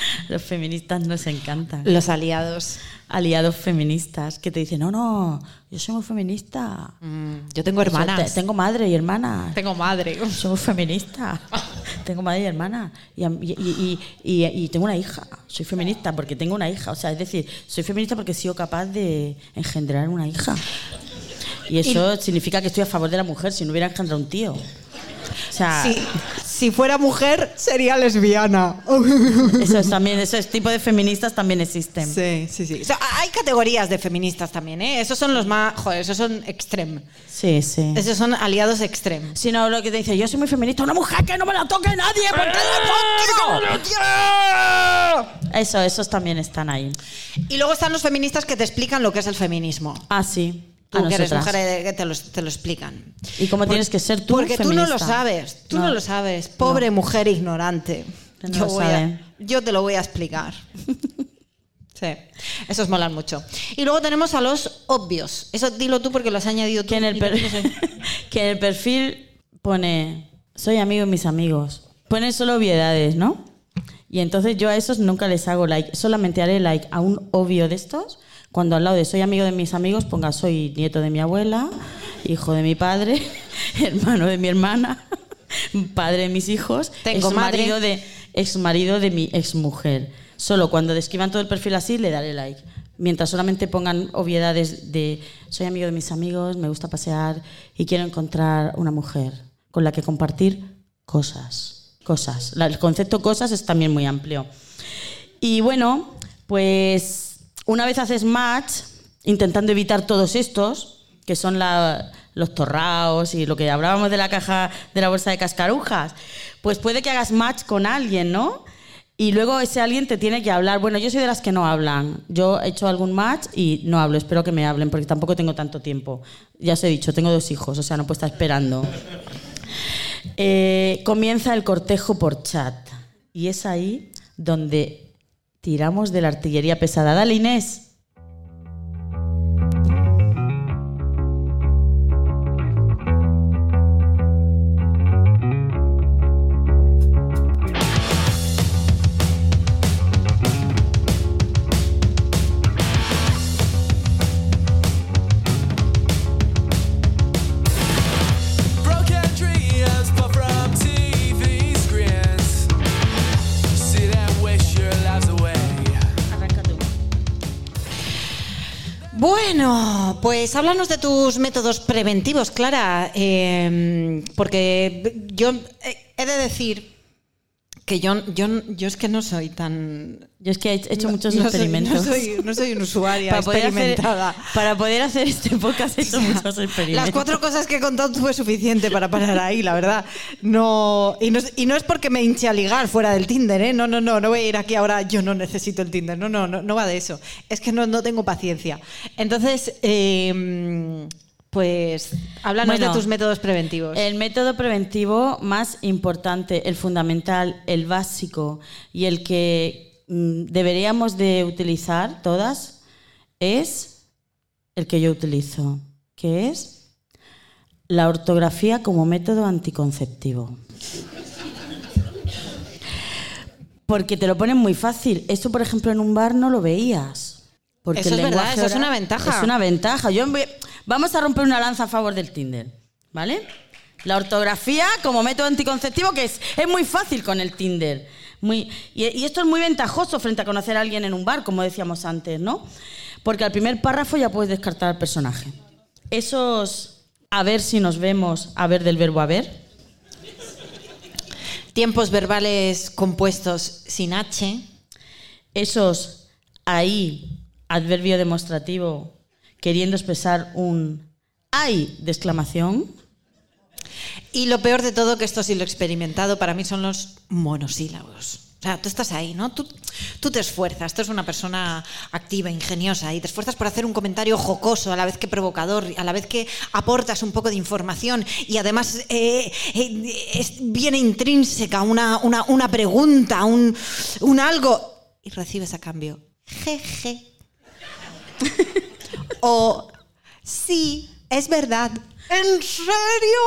Los feministas nos encantan. Los aliados. Aliados feministas que te dicen, no, no, yo soy muy feminista. Mm, yo tengo O sea, hermanas. te- tengo madre y hermana. Tengo madre. Soy muy feminista. tengo madre y hermana. Y, am- y- y- y- y- y tengo una hija. Soy feminista porque tengo una hija. O sea, es decir, soy feminista porque he sido capaz de engendrar una hija. Y eso significa que estoy a favor de la mujer si no hubiera engendrado un tío. O sea, Si, si fuera mujer, sería lesbiana. eso es también, ese tipo de feministas también existen. Sí, sí, sí. O sea, hay categorías de feministas también, ¿eh? Esos son los más. Joder, esos son extrem. Sí, sí. Esos son aliados extrem. Si no, lo que te dice, yo soy muy feminista, una mujer que no me la toque nadie porque Eso, esos también están ahí. Y luego están los feministas que te explican lo que es el feminismo. Ah, sí. Tú a que eres nosotras. mujer eh, que te, los- te lo explican. ¿Y cómo tienes que ser tú Porque tú no lo feminista? sabes, tú no, No. lo sabes. Pobre mujer ignorante. No yo, lo voy a- yo te lo voy a explicar. sí, esos molan mucho. Y luego tenemos a los obvios. Eso dilo tú porque lo has añadido tú. Que en, el per- no que en el perfil pone, soy amigo de mis amigos. Pone solo obviedades, ¿no? Y entonces yo a esos nunca les hago like. Solamente haré like a un obvio de estos cuando al lado de soy amigo de mis amigos ponga soy nieto de mi abuela, hijo de mi padre, hermano de mi hermana, padre de mis hijos, Tengo exmarido madre. de exmarido de mi exmujer. Solo cuando describan todo el perfil así le daré like. Mientras solamente pongan obviedades de soy amigo de mis amigos, me gusta pasear y quiero encontrar una mujer con la que compartir cosas. Cosas. El concepto cosas es también muy amplio. Y bueno, pues una vez haces match, intentando evitar todos estos, que son los torraos y lo que hablábamos de la caja de la bolsa de cascarujas, pues puede que hagas match con alguien, ¿no? Y luego ese alguien te tiene que hablar. Bueno, yo soy de las que no hablan. Yo he hecho algún match y no hablo. Espero que me hablen porque tampoco tengo tanto tiempo. Ya os he dicho, tengo dos hijos, o sea, no puedo estar esperando. Eh, comienza el cortejo por chat y es ahí donde tiramos de la artillería pesada. Dale, Inés. Pues háblanos de tus métodos preventivos, Clara, eh, porque yo he de decir que yo, yo, yo es que no soy tan... Yo es que he hecho muchos no soy- experimentos. no, soy, no soy una usuaria para, poder hacer, experimentada. para poder hacer este podcast he hecho muchos experimentos. Las cuatro cosas que he contado fue suficiente para parar ahí, la verdad. No, y, no, es- y no es porque me hinche a ligar fuera del Tinder, ¿eh? No, no, no, no voy a ir aquí ahora, yo no necesito el Tinder. No, no, no, no va de eso. Es que no, no tengo paciencia. Entonces, eh, pues, háblanos Bueno, de tus métodos preventivos. El método preventivo más importante, el fundamental, el básico y el que mm, deberíamos de utilizar todas es el que yo utilizo, que es la ortografía como método anticonceptivo. Porque te lo ponen muy fácil. Esto, por ejemplo, en un bar no lo veías. Porque Eso el es verdad, lenguaje eso es una ventaja. Es una ventaja. Yo voy- Vamos a romper una lanza a favor del Tinder, ¿vale? La ortografía como método anticonceptivo, que es, es muy fácil con el Tinder. Muy, y, y esto es muy ventajoso frente a conocer a alguien en un bar, como decíamos antes, ¿no? Porque al primer párrafo ya puedes descartar al personaje. Esos a ver si nos vemos, a ver del verbo haber, Tiempos verbales compuestos sin H. esos ahí, adverbio demostrativo, queriendo expresar un ay de exclamación, Y lo peor de todo, que esto sí lo he experimentado, para mí son los monosílabos. O sea, tú estás ahí, ¿no? Tú, tú te esfuerzas, tú eres una persona activa, ingeniosa, y te esfuerzas por hacer un comentario jocoso, a la vez que provocador, a la vez que aportas un poco de información, y además eh, eh, viene intrínseca una, una, una pregunta, un, un algo, y recibes a cambio, jeje. o sí, es verdad. ¿En serio?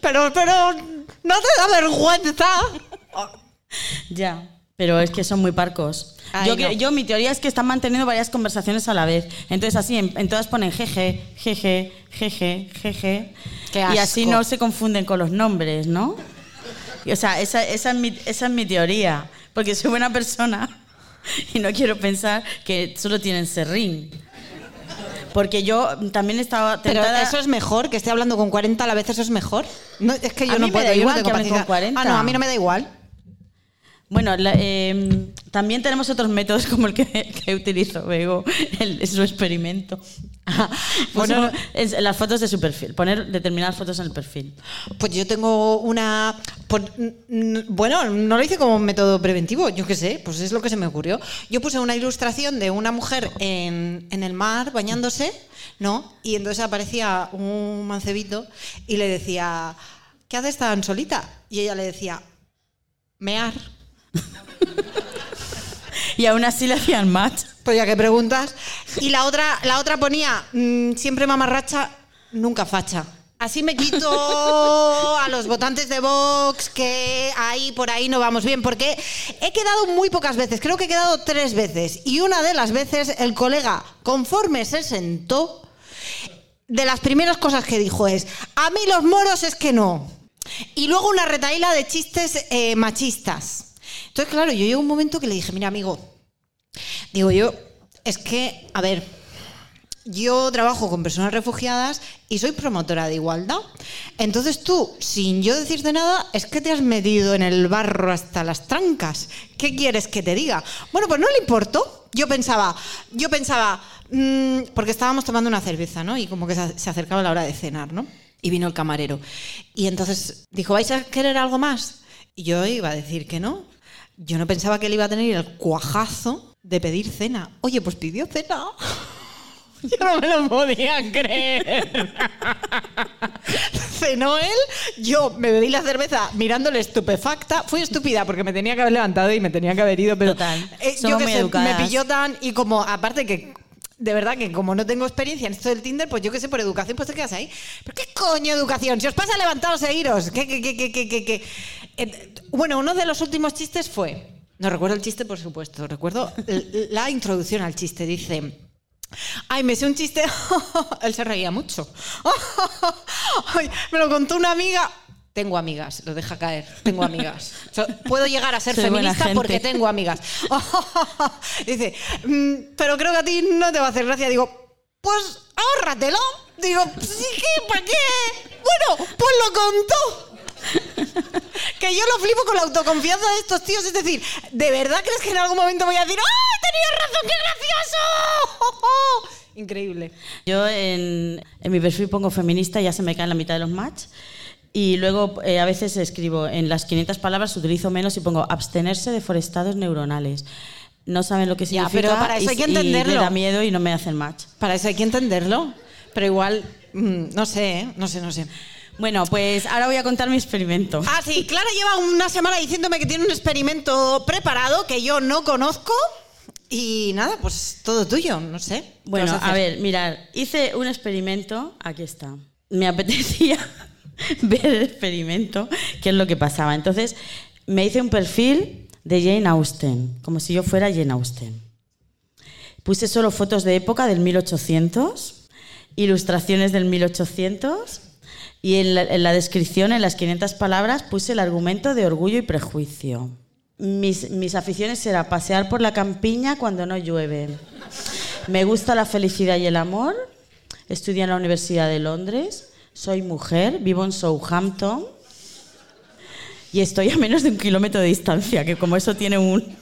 Pero, pero, ¿no te da vergüenza? Ya, pero es que son muy parcos. Ay, yo, yo, mi teoría es que están manteniendo varias conversaciones a la vez. Entonces, así, en, en todas ponen jeje, jeje, jeje, jeje. Qué Y así asco. no se confunden con los nombres, ¿no? Y, o sea, esa, esa es mi, esa es mi teoría. Porque soy buena persona y no quiero pensar que solo tienen serrín. Porque yo también estaba Pero tentada... eso es mejor, que esté hablando con 40 a la vez, eso es mejor. No, es que yo A no me puedo. da yo no igual tengo que hablen con capacidad. 40. Ah, no, a mí no me da igual. Bueno, la- eh, también tenemos otros métodos como el que, que utilizo Bego en su experimento. Bueno. bueno, es- las fotos de su perfil, poner determinadas fotos en el perfil. Pues yo tengo una. pues, bueno, no lo hice como método preventivo, yo qué sé, pues es lo que se me ocurrió. Yo puse una ilustración de una mujer en, en el mar bañándose, ¿no? Y entonces aparecía un mancebito y le decía, ¿qué haces tan solita? Y ella le decía, mear. Y aún así le hacían match. Pues ya que preguntas. Y la otra, la otra ponía, mm, siempre mamarracha, nunca facha. Así me quito a los votantes de Vox que ahí por ahí no vamos bien, porque he quedado muy pocas veces, creo que he quedado tres veces. Y una de las veces el colega, conforme se sentó, de las primeras cosas que dijo es, a mí los moros es que no. Y luego una retaíla de chistes eh, machistas. Entonces, claro, yo llego un momento que le dije, mira, amigo, digo yo, es que, a ver, yo trabajo con personas refugiadas y soy promotora de igualdad. Entonces tú, sin yo decirte nada, es que te has metido en el barro hasta las trancas. ¿Qué quieres que te diga? Bueno, pues no le importó. Yo pensaba, yo pensaba, mm, porque estábamos tomando una cerveza, ¿no? Y como que se se acercaba la hora de cenar, ¿no? Y vino el camarero. Y entonces dijo, ¿vais a querer algo más? Y yo iba a decir que no. Yo no pensaba que él iba a tener el cuajazo de pedir cena. Oye, pues pidió cena. Yo no me lo podía creer. Cenó él, yo me bebí la cerveza mirándole estupefacta. Fui estúpida porque me tenía que haber levantado y me tenía que haber ido, pero Total. eh, yo Somos que muy sé, me pilló tan y como aparte que de verdad que como no tengo experiencia en esto del Tinder, pues yo que sé, por educación, pues te quedas ahí. ¿Pero qué coño educación? Si os pasa levantaros e iros. ¿Qué, qué, qué, qué, qué, qué, qué? Eh, bueno, uno de los últimos chistes fue. No recuerdo el chiste, por supuesto. Recuerdo la introducción al chiste. Dice. Ay, me sé un chiste. Él se reía mucho. Me lo contó una amiga. Tengo amigas, lo deja caer. Tengo amigas. O sea, puedo llegar a ser Soy feminista porque tengo amigas. Dice, "Mm, pero creo que a ti no te va a hacer gracia. Digo, pues ahórratelo. Digo, sí que, ¿para qué? Bueno, pues lo contó. Que yo lo flipo con la autoconfianza de estos tíos. Es decir, ¿de verdad crees que en algún momento voy a decir, ¡ay, tenías razón, qué gracioso! Increíble. Yo en, en mi perfil pongo feminista, ya se me caen la mitad de los match. Y luego eh, a veces escribo en las 500 palabras, utilizo menos y pongo abstenerse de forestados neuronales. No saben lo que Ya, significa pero para eso y- hay que y me entenderlo. da miedo y no me hacen match. Para eso hay que entenderlo. Pero igual, mm, no sé, ¿eh? no sé, no sé. Bueno, pues ahora voy a contar mi experimento. Ah, sí, Clara lleva una semana diciéndome que tiene un experimento preparado que yo no conozco. Y nada, pues todo tuyo, no sé. ¿Qué Bueno, a, hacer? ver, mirad, hice un experimento, aquí está. Me apetecía ver el experimento, qué es lo que pasaba. Entonces, me hice un perfil de Jane Austen, como si yo fuera Jane Austen. Puse solo fotos de época del 1800, ilustraciones del 1800 y en la, descripción, en las 500 palabras, puse el argumento de orgullo y prejuicio. Mis, mis aficiones era pasear por la campiña cuando no llueve. Me gusta la felicidad y el amor. Estudio en la Universidad de Londres. Soy mujer, vivo en Southampton. Y estoy a menos de un kilómetro de distancia, que como eso tiene un...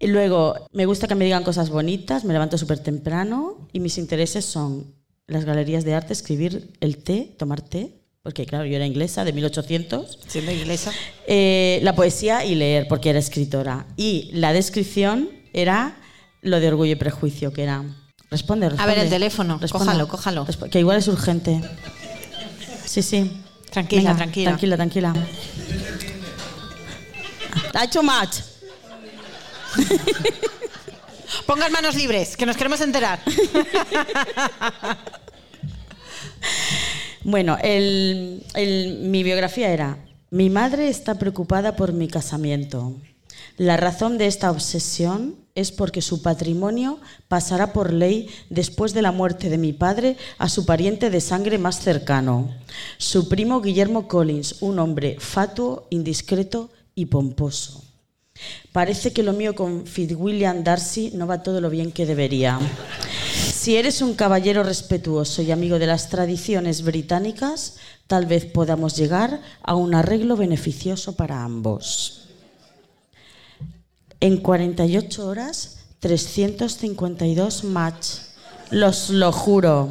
Y luego, me gusta que me digan cosas bonitas, me levanto súper temprano y mis intereses son las galerías de arte, escribir el té, tomar té, porque claro, yo era inglesa de 1800, Siendo inglesa. eh, la poesía y leer, porque era escritora. Y la descripción era lo de orgullo y prejuicio, que era... Responde, responde. ver, el teléfono. Cójalo, cójalo. Resp- Que igual es urgente. Sí, sí. Tranquila, tranquila. Tranquila, tranquila. Ha hecho match. Pongan manos libres, que nos queremos enterar. Bueno, el- el- mi biografía era, mi madre está preocupada por mi casamiento. La razón de esta obsesión es porque su patrimonio pasará por ley después de la muerte de mi padre a su pariente de sangre más cercano, su primo Guillermo Collins, un hombre fatuo, indiscreto y pomposo. Parece que lo mío con Fitzwilliam Darcy no va todo lo bien que debería. Si eres un caballero respetuoso y amigo de las tradiciones británicas, tal vez podamos llegar a un arreglo beneficioso para ambos. En 48 horas, 352 match. Los lo juro.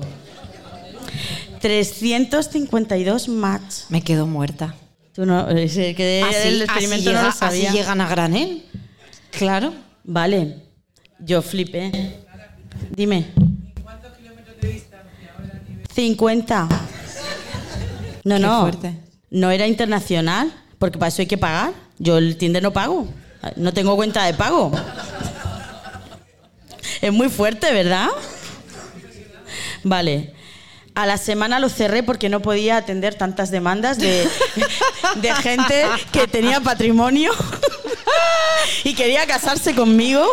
352 match. Me quedo muerta. Tú no, es que Así, el así experimento llega- no lo así sabía. llegan a granel. Claro. Vale, yo flipé. Dime. ¿Cuántos kilómetros de distancia 50. No, Qué no. fuerte. No era internacional, porque para eso hay que pagar. Yo el Tinder no pago. No tengo cuenta de pago. Es muy fuerte, ¿verdad? Vale. A la semana lo cerré porque no podía atender tantas demandas de, gente que tenía patrimonio y quería casarse conmigo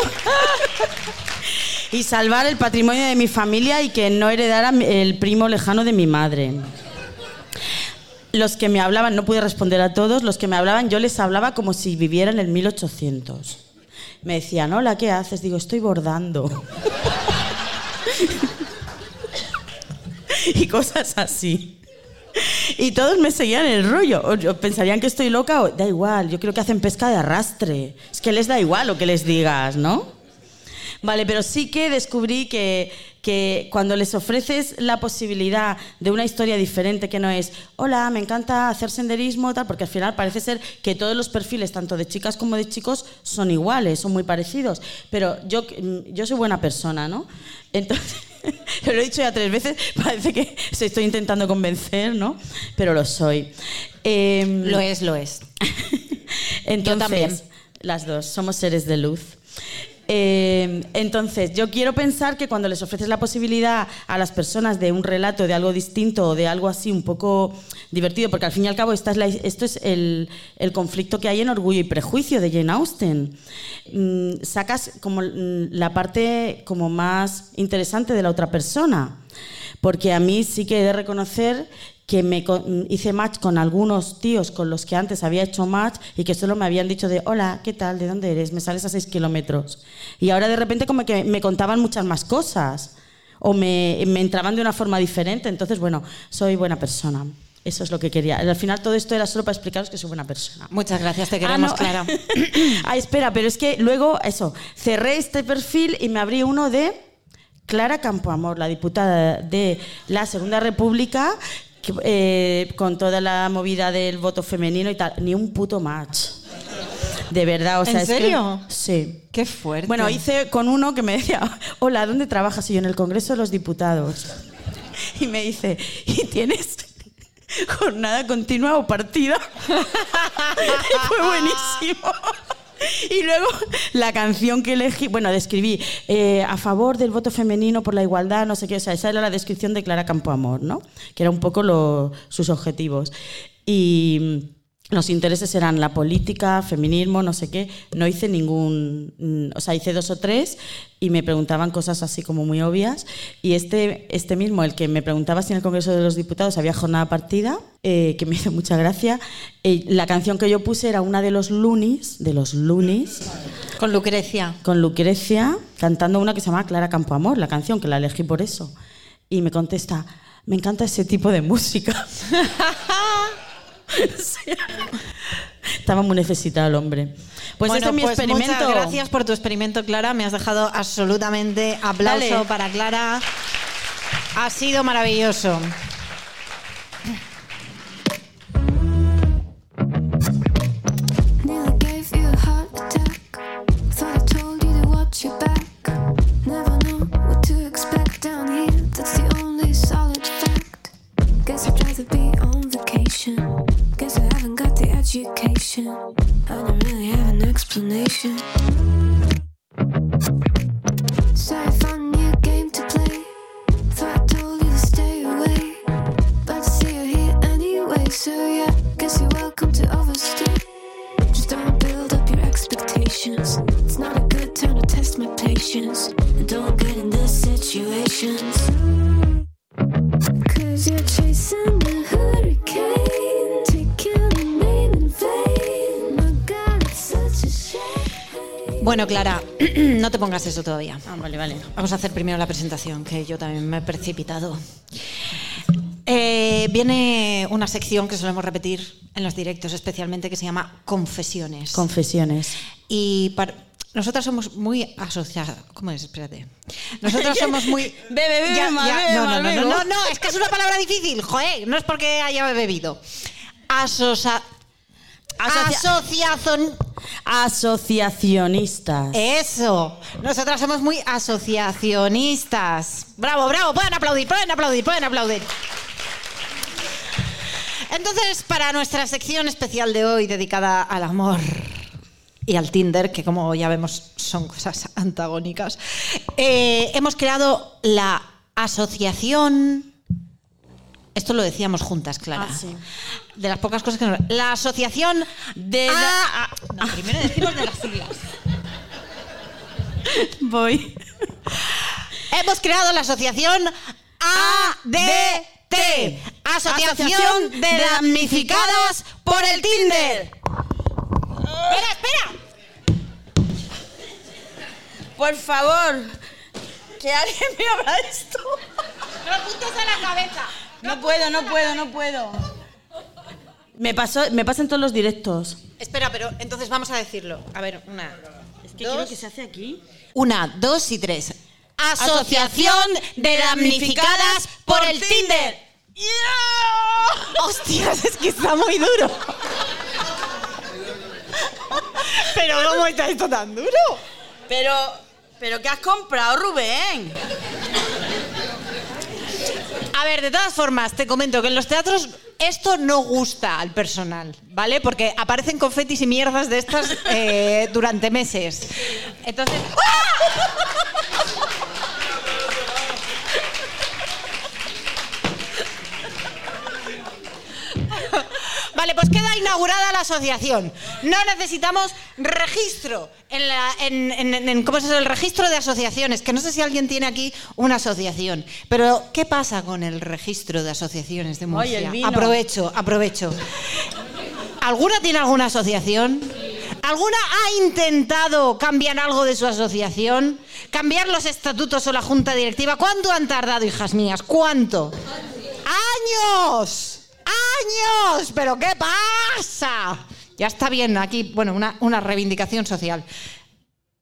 y salvar el patrimonio de mi familia y que no heredara el primo lejano de mi madre. Los que me hablaban, no pude responder a todos, los que me hablaban yo les hablaba como si viviera en el 1800. Me decían, hola, ¿qué haces? Digo, estoy bordando. y cosas así. Y todos me seguían el rollo. O- pensarían que estoy loca o da igual, yo creo que hacen pesca de arrastre. Es que les da igual lo que les digas, ¿no? Vale, pero sí que descubrí que, que cuando les ofreces la posibilidad de una historia diferente, que no es, hola, me encanta hacer senderismo, tal, porque al final parece ser que todos los perfiles, tanto de chicas como de chicos, son iguales, son muy parecidos. Pero yo, mm, yo soy buena persona, ¿no? Entonces, lo he dicho ya tres veces, parece que se estoy intentando convencer, ¿no? Pero lo soy. Em, Lo es, lo es. entonces, también. las dos, somos seres de luz. Eh, entonces, yo quiero pensar que cuando les ofreces la posibilidad a las personas de un relato, de algo distinto o de algo así un poco divertido, porque al fin y al cabo esto es el, el conflicto que hay en Orgullo y Prejuicio de Jane Austen. Mm, sacas como mm, la parte como más interesante de la otra persona. Porque a mí sí que he de reconocer que me hice match con algunos tíos con los que antes había hecho match y que solo me habían dicho de hola, ¿qué tal? ¿De dónde eres? Me sales a seis kilómetros. Y ahora de repente como que me contaban muchas más cosas o me, me entraban de una forma diferente. Entonces, bueno, soy buena persona. Eso es lo que quería. Al final todo esto era solo para explicaros que soy buena persona. Muchas gracias, te Ah, queremos, no. Clara. ah, espera, pero es que luego, eso, cerré este perfil y me abrí uno de Clara Campoamor, la diputada de la Segunda República, que, eh, con toda la movida del voto femenino y tal. Ni un puto match. De verdad, o sea, ¿En es que- serio? sí. Qué fuerte. Bueno, hice con uno que me decía, hola, ¿dónde trabajas? Y yo en el Congreso de los Diputados. Y me dice, ¿y tienes jornada continua o partida? Y fue buenísimo. Y luego la canción que elegí, bueno, describí eh, a favor del voto femenino por la igualdad, no sé qué, o sea, esa era la descripción de Clara Campoamor, ¿no? Que era un poco lo- sus objetivos. Y los intereses eran la política, feminismo, no sé qué. No hice ningún, mm, o sea, hice dos o tres y me preguntaban cosas así como muy obvias. Y este, este mismo, el que me preguntaba si en el Congreso de los Diputados había jornada partida, eh, que me hizo mucha gracia, eh, la canción que yo puse era una de los Lunis, de los Lunis, Con Lucrecia. con Lucrecia, cantando una que se llama Clara Campoamor, la canción, que la elegí por eso. Y me contesta, me encanta ese tipo de música. Sí. Estaba muy necesitado el hombre. Pues bueno, este es mi pues experimento. Muchas gracias por tu experimento, Clara. Me has dejado absolutamente aplauso Dale. para Clara. Ha sido maravilloso. Guess I'd rather be on vacation. education. I don't really have an explanation. So I found a new game to play. Thought I told you to stay away. But I see you here anyway, so yeah, guess you're welcome to overstay. Just don't build up your expectations. It's not a good time to test my patience. And don't get in this situation. Cause you're chasing the Bueno, Clara, no te pongas eso todavía. Ah, vale, vale. Vamos a hacer primero la presentación, que yo también me he precipitado. Eh, viene una sección que solemos repetir en los directos, especialmente que se llama Confesiones. Confesiones. y para- nosotras somos muy asociadas. ¿Cómo es? Espérate. Nosotras somos muy. Bebe, bebe, mal, bebe, no, no, mal, no, no, no, no, es que es una palabra difícil, joder, no es porque haya bebido. Asocia... Asocia- Asociación. Asociacionistas. Eso. Nosotras somos muy asociacionistas. Bravo, bravo. Pueden aplaudir, pueden aplaudir, pueden aplaudir. Entonces, para nuestra sección especial de hoy dedicada al amor y al Tinder, que como ya vemos son cosas antagónicas, eh, hemos creado la asociación... Esto lo decíamos juntas, Clara. Ah, sí. De las pocas cosas que nos... La asociación De la- a- No, primero decimos de las siglas. Voy. Hemos creado la asociación ADT, Asociación de Damnificadas por el Tinder. Espera, espera. Por favor, que alguien me abra esto. No apuntes a la cabeza. No puedo, no puedo, no puedo. Me pasó, me pasa en todos los directos. Espera, pero entonces vamos a decirlo. A ver, una. Es que quiero que se hace aquí. Una, dos y tres. Asociación de Damnificadas por el Tinder. Hostias, es que está muy duro. Pero ¿cómo está esto tan duro? Pero, pero ¿qué has comprado, Rubén? A ver, de todas formas, te comento que en los teatros esto no gusta al personal, ¿vale? Porque aparecen confetis y mierdas de estas eh, durante meses. Entonces. Vale, pues queda inaugurada la asociación. No necesitamos registro en, la, en, en- en- ¿cómo es eso? el registro de asociaciones. Que no sé si alguien tiene aquí una asociación. Pero, ¿qué pasa con el registro de asociaciones de Murcia? Aprovecho, aprovecho. ¿Alguna tiene alguna asociación? ¿Alguna ha intentado cambiar algo de su asociación? ¿Cambiar los estatutos o la junta directiva? ¿Cuánto han tardado, hijas mías? ¿Cuánto? ¡Años! ¡Años! ¿Pero qué pasa? Ya está bien, aquí, bueno, una, una reivindicación social.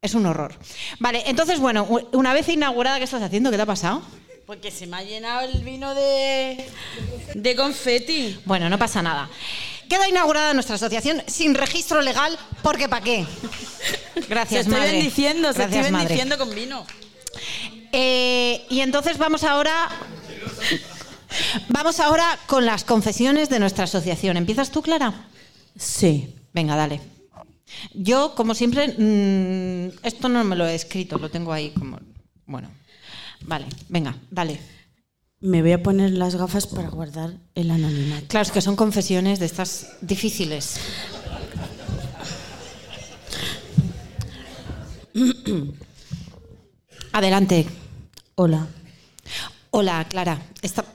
Es un horror. Vale, entonces, bueno, una vez inaugurada, ¿qué estás haciendo? ¿Qué te ha pasado? Porque se me ha llenado el vino de, de confeti. Bueno, no pasa nada. Queda inaugurada nuestra asociación sin registro legal, porque ¿para qué? Gracias, se estoy madre. bendiciendo, se Gracias, estoy madre. bendiciendo con vino. Eh, y entonces vamos ahora. Vamos ahora con las confesiones de nuestra asociación. ¿Empiezas tú, Clara? Sí. Venga, dale. Yo, como siempre, mm, esto no me lo he escrito, lo tengo ahí como. Bueno. Vale, venga, dale. Me voy a poner las gafas para guardar el anonimato. Claro, es que son confesiones de estas difíciles. Adelante. Hola. Hola, Clara.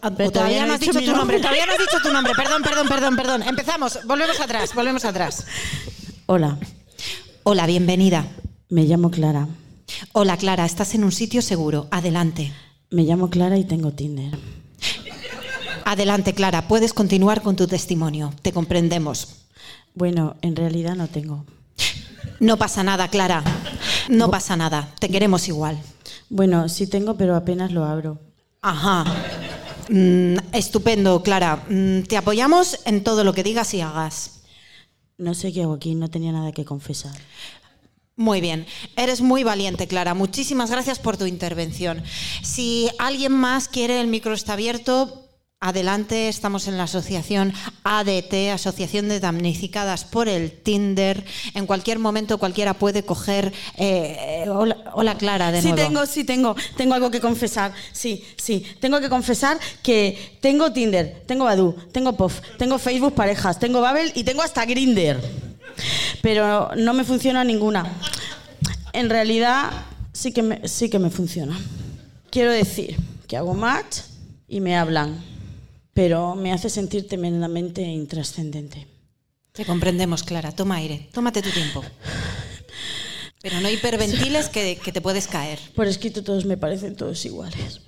Ah, todavía, no has dicho dicho tu nombre. nombre. Todavía no has dicho tu nombre. Perdón, perdón, perdón, perdón. Empezamos. Volvemos atrás. Volvemos atrás. Hola. Hola, bienvenida. Me llamo Clara. Hola, Clara. Estás en un sitio seguro. Adelante. Me llamo Clara y tengo Tinder. Adelante, Clara. Puedes continuar con tu testimonio. Te comprendemos. Bueno, en realidad no tengo. No pasa nada, Clara. No pasa nada. Te queremos igual. Bueno, sí tengo, pero apenas lo abro. Ajá. Mm, estupendo, Clara. Mm, te apoyamos en todo lo que digas y hagas. No sé qué hago aquí, no tenía nada que confesar. Muy bien, eres muy valiente, Clara. Muchísimas gracias por tu intervención. Si alguien más quiere, el micro está abierto. Adelante, estamos en la asociación ADT, Asociación de Damnificadas por el Tinder. En cualquier momento cualquiera puede coger... eh, hola, hola, Clara, de sí nuevo. tengo, sí tengo, tengo algo que confesar. Sí, sí, tengo que confesar que tengo Tinder, tengo Badu, tengo Puff, tengo Facebook parejas, tengo Babel y tengo hasta Grinder. Pero no me funciona ninguna. En realidad sí que me, sí que me funciona. Quiero decir que hago match y me hablan, pero me hace sentir tremendamente intrascendente. Te comprendemos, Clara. Toma aire. Tómate tu tiempo. Pero no hiperventiles que, que te puedes caer. Por escrito todos me parecen todos iguales.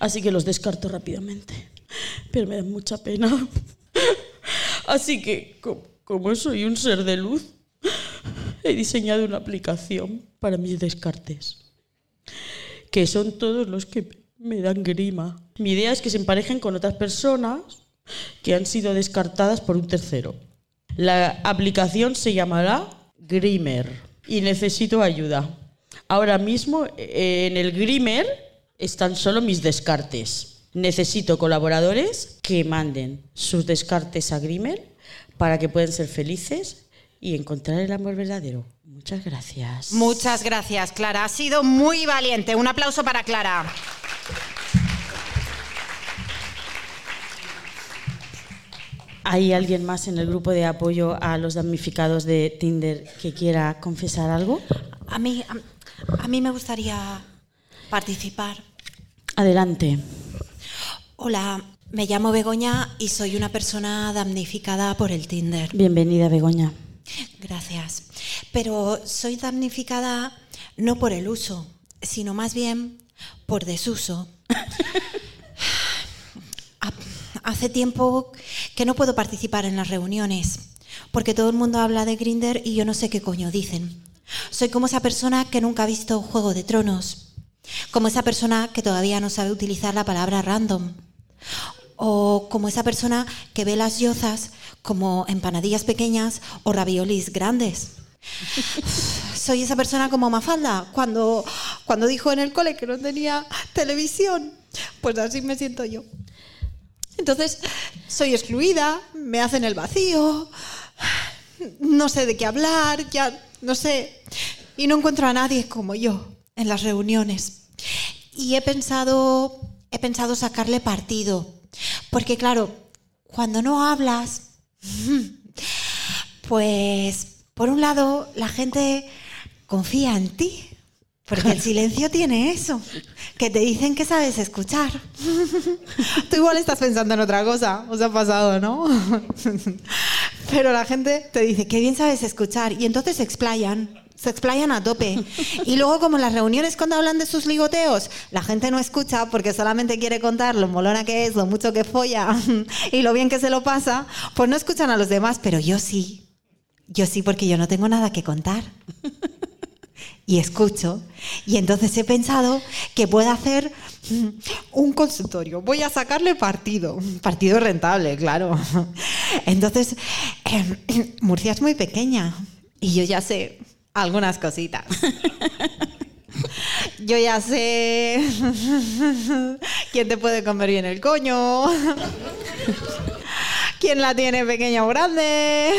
Así que los descarto rápidamente. Pero me dan mucha pena. Así que, co- como soy un ser de luz, he diseñado una aplicación para mis descartes. Que son todos los que me dan grima. Mi idea es que se emparejen con otras personas que han sido descartadas por un tercero. La aplicación se llamará Grimer y necesito ayuda. Ahora mismo eh, en el Grimer están solo mis descartes. Necesito colaboradores que manden sus descartes a Grimer para que puedan ser felices y encontrar el amor verdadero. Muchas gracias. Muchas gracias, Clara. Ha sido muy valiente. Un aplauso para Clara. ¿Hay alguien más en el grupo de apoyo a los damnificados de Tinder que quiera confesar algo? A mí, a, a mí me gustaría participar. Adelante. Hola, me llamo Begoña y soy una persona damnificada por el Tinder. Bienvenida, Begoña. Gracias. Pero soy damnificada no por el uso, sino más bien por desuso. Ha- Hace tiempo que no puedo participar en las reuniones, porque todo el mundo habla de Grinder y yo no sé qué coño dicen. Soy como esa persona que nunca ha visto Juego de Tronos, como esa persona que todavía no sabe utilizar la palabra random, o como esa persona que ve las yozas como empanadillas pequeñas o raviolis grandes. Soy esa persona como Mafalda, cuando, cuando dijo en el cole que no tenía televisión. Pues así me siento yo. Entonces, soy excluida, me hacen el vacío, no sé de qué hablar, ya no sé. Y no encuentro a nadie como yo en las reuniones. Y he pensado, he pensado sacarle partido. Porque claro, cuando no hablas, pues por un lado la gente confía en ti. Porque el silencio tiene eso, que te dicen que sabes escuchar. Tú igual estás pensando en otra cosa, os ha pasado, ¿no? Pero la gente te dice, qué bien sabes escuchar, y entonces se explayan, se explayan a tope. Y luego, como en las reuniones cuando hablan de sus ligoteos, la gente no escucha porque solamente quiere contar lo molona que es, lo mucho que folla y lo bien que se lo pasa, pues no escuchan a los demás, pero yo sí. Yo sí, porque yo no tengo nada que contar y escucho. Y entonces he pensado que puedo hacer mm, un consultorio. Voy a sacarle partido. Partido rentable, claro. Entonces, eh, Murcia es muy pequeña y yo ya sé algunas cositas. Yo ya sé quién te puede comer bien el coño, quién la tiene pequeña o grande.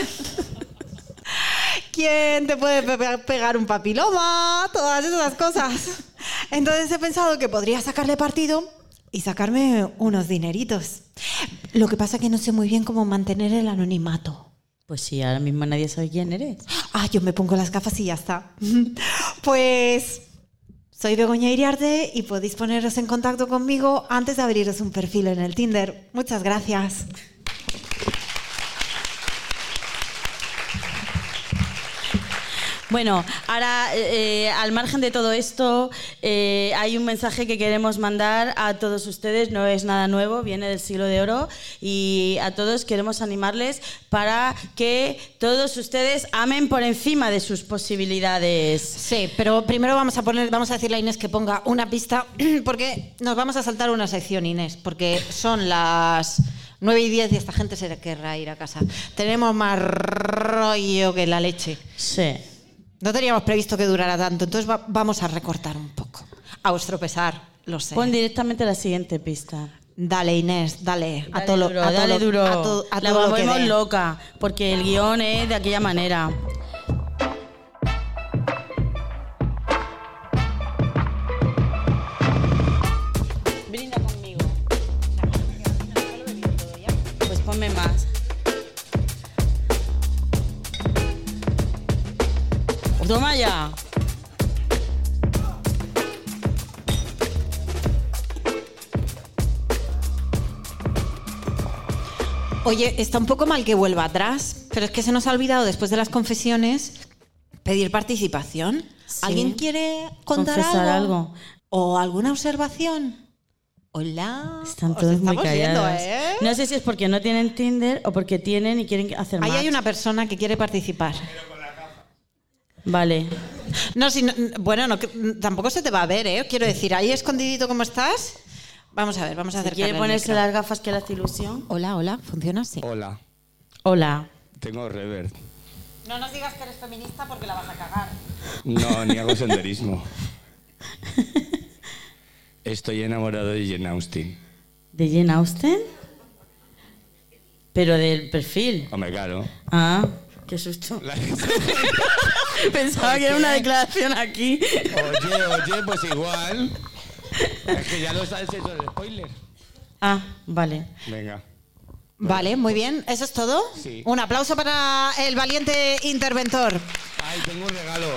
¿Quién te puede pe- pegar un papiloma? Todas esas cosas. Entonces he pensado que podría sacarle partido y sacarme unos dineritos. Lo que pasa que no sé muy bien cómo mantener el anonimato. Pues sí, ahora mismo nadie sabe quién eres. Ah, yo me pongo las gafas y ya está. Pues soy Begoña Iriarte y podéis poneros en contacto conmigo antes de abriros un perfil en el Tinder. Muchas gracias. Bueno, ahora, eh, al margen de todo esto, eh, hay un mensaje que queremos mandar a todos ustedes. No es nada nuevo, viene del siglo de oro. Y a todos queremos animarles para que todos ustedes amen por encima de sus posibilidades. Sí, pero primero vamos a poner, vamos a decirle a Inés que ponga una pista, porque nos vamos a saltar una sección, Inés, porque son las 9 y 10 y esta gente se querrá ir a casa. Tenemos más rollo que la leche. Sí. No teníamos previsto que durara tanto, entonces va- vamos a recortar un poco. A vuestro pesar, lo sé. Pon directamente la siguiente pista. Dale, Inés, dale. a todo duro, a dale duro. A la volvemos loca, porque el guion es de aquella manera. Toma ya. Oye, está un poco mal que vuelva atrás, pero es que se nos ha olvidado después de las confesiones pedir participación. ¿Alguien quiere contar Confesar algo? algo. ¿O alguna observación? Hola. Están Os todos muy viendo, callados. ¿eh? No sé si es porque no tienen Tinder o porque tienen y quieren hacer Ahí match. hay una persona que quiere participar. Vale. No, si no- bueno, no, que- tampoco se te va a ver, ¿eh? Quiero decir, ahí escondidito como estás. Vamos a ver, vamos a Si acercarle quiere ponerse las gafas que le hace ilusión. Hola, hola, ¿funciona así? Hola, Hola. tengo rever. No nos digas que eres feminista porque la vas a cagar. No, ni hago senderismo. Estoy enamorado de Jane Austen. ¿De Jane Austen? Pero del perfil. Hombre, claro. Ah, qué susto. La- Pensaba que era una declaración aquí. Oye, oye, pues igual. Es que ya lo sabes eso del spoiler. Ah, vale. Venga. Vale, muy bien. ¿Eso es todo? Sí. Un aplauso para el valiente interventor. Ay, tengo un regalo.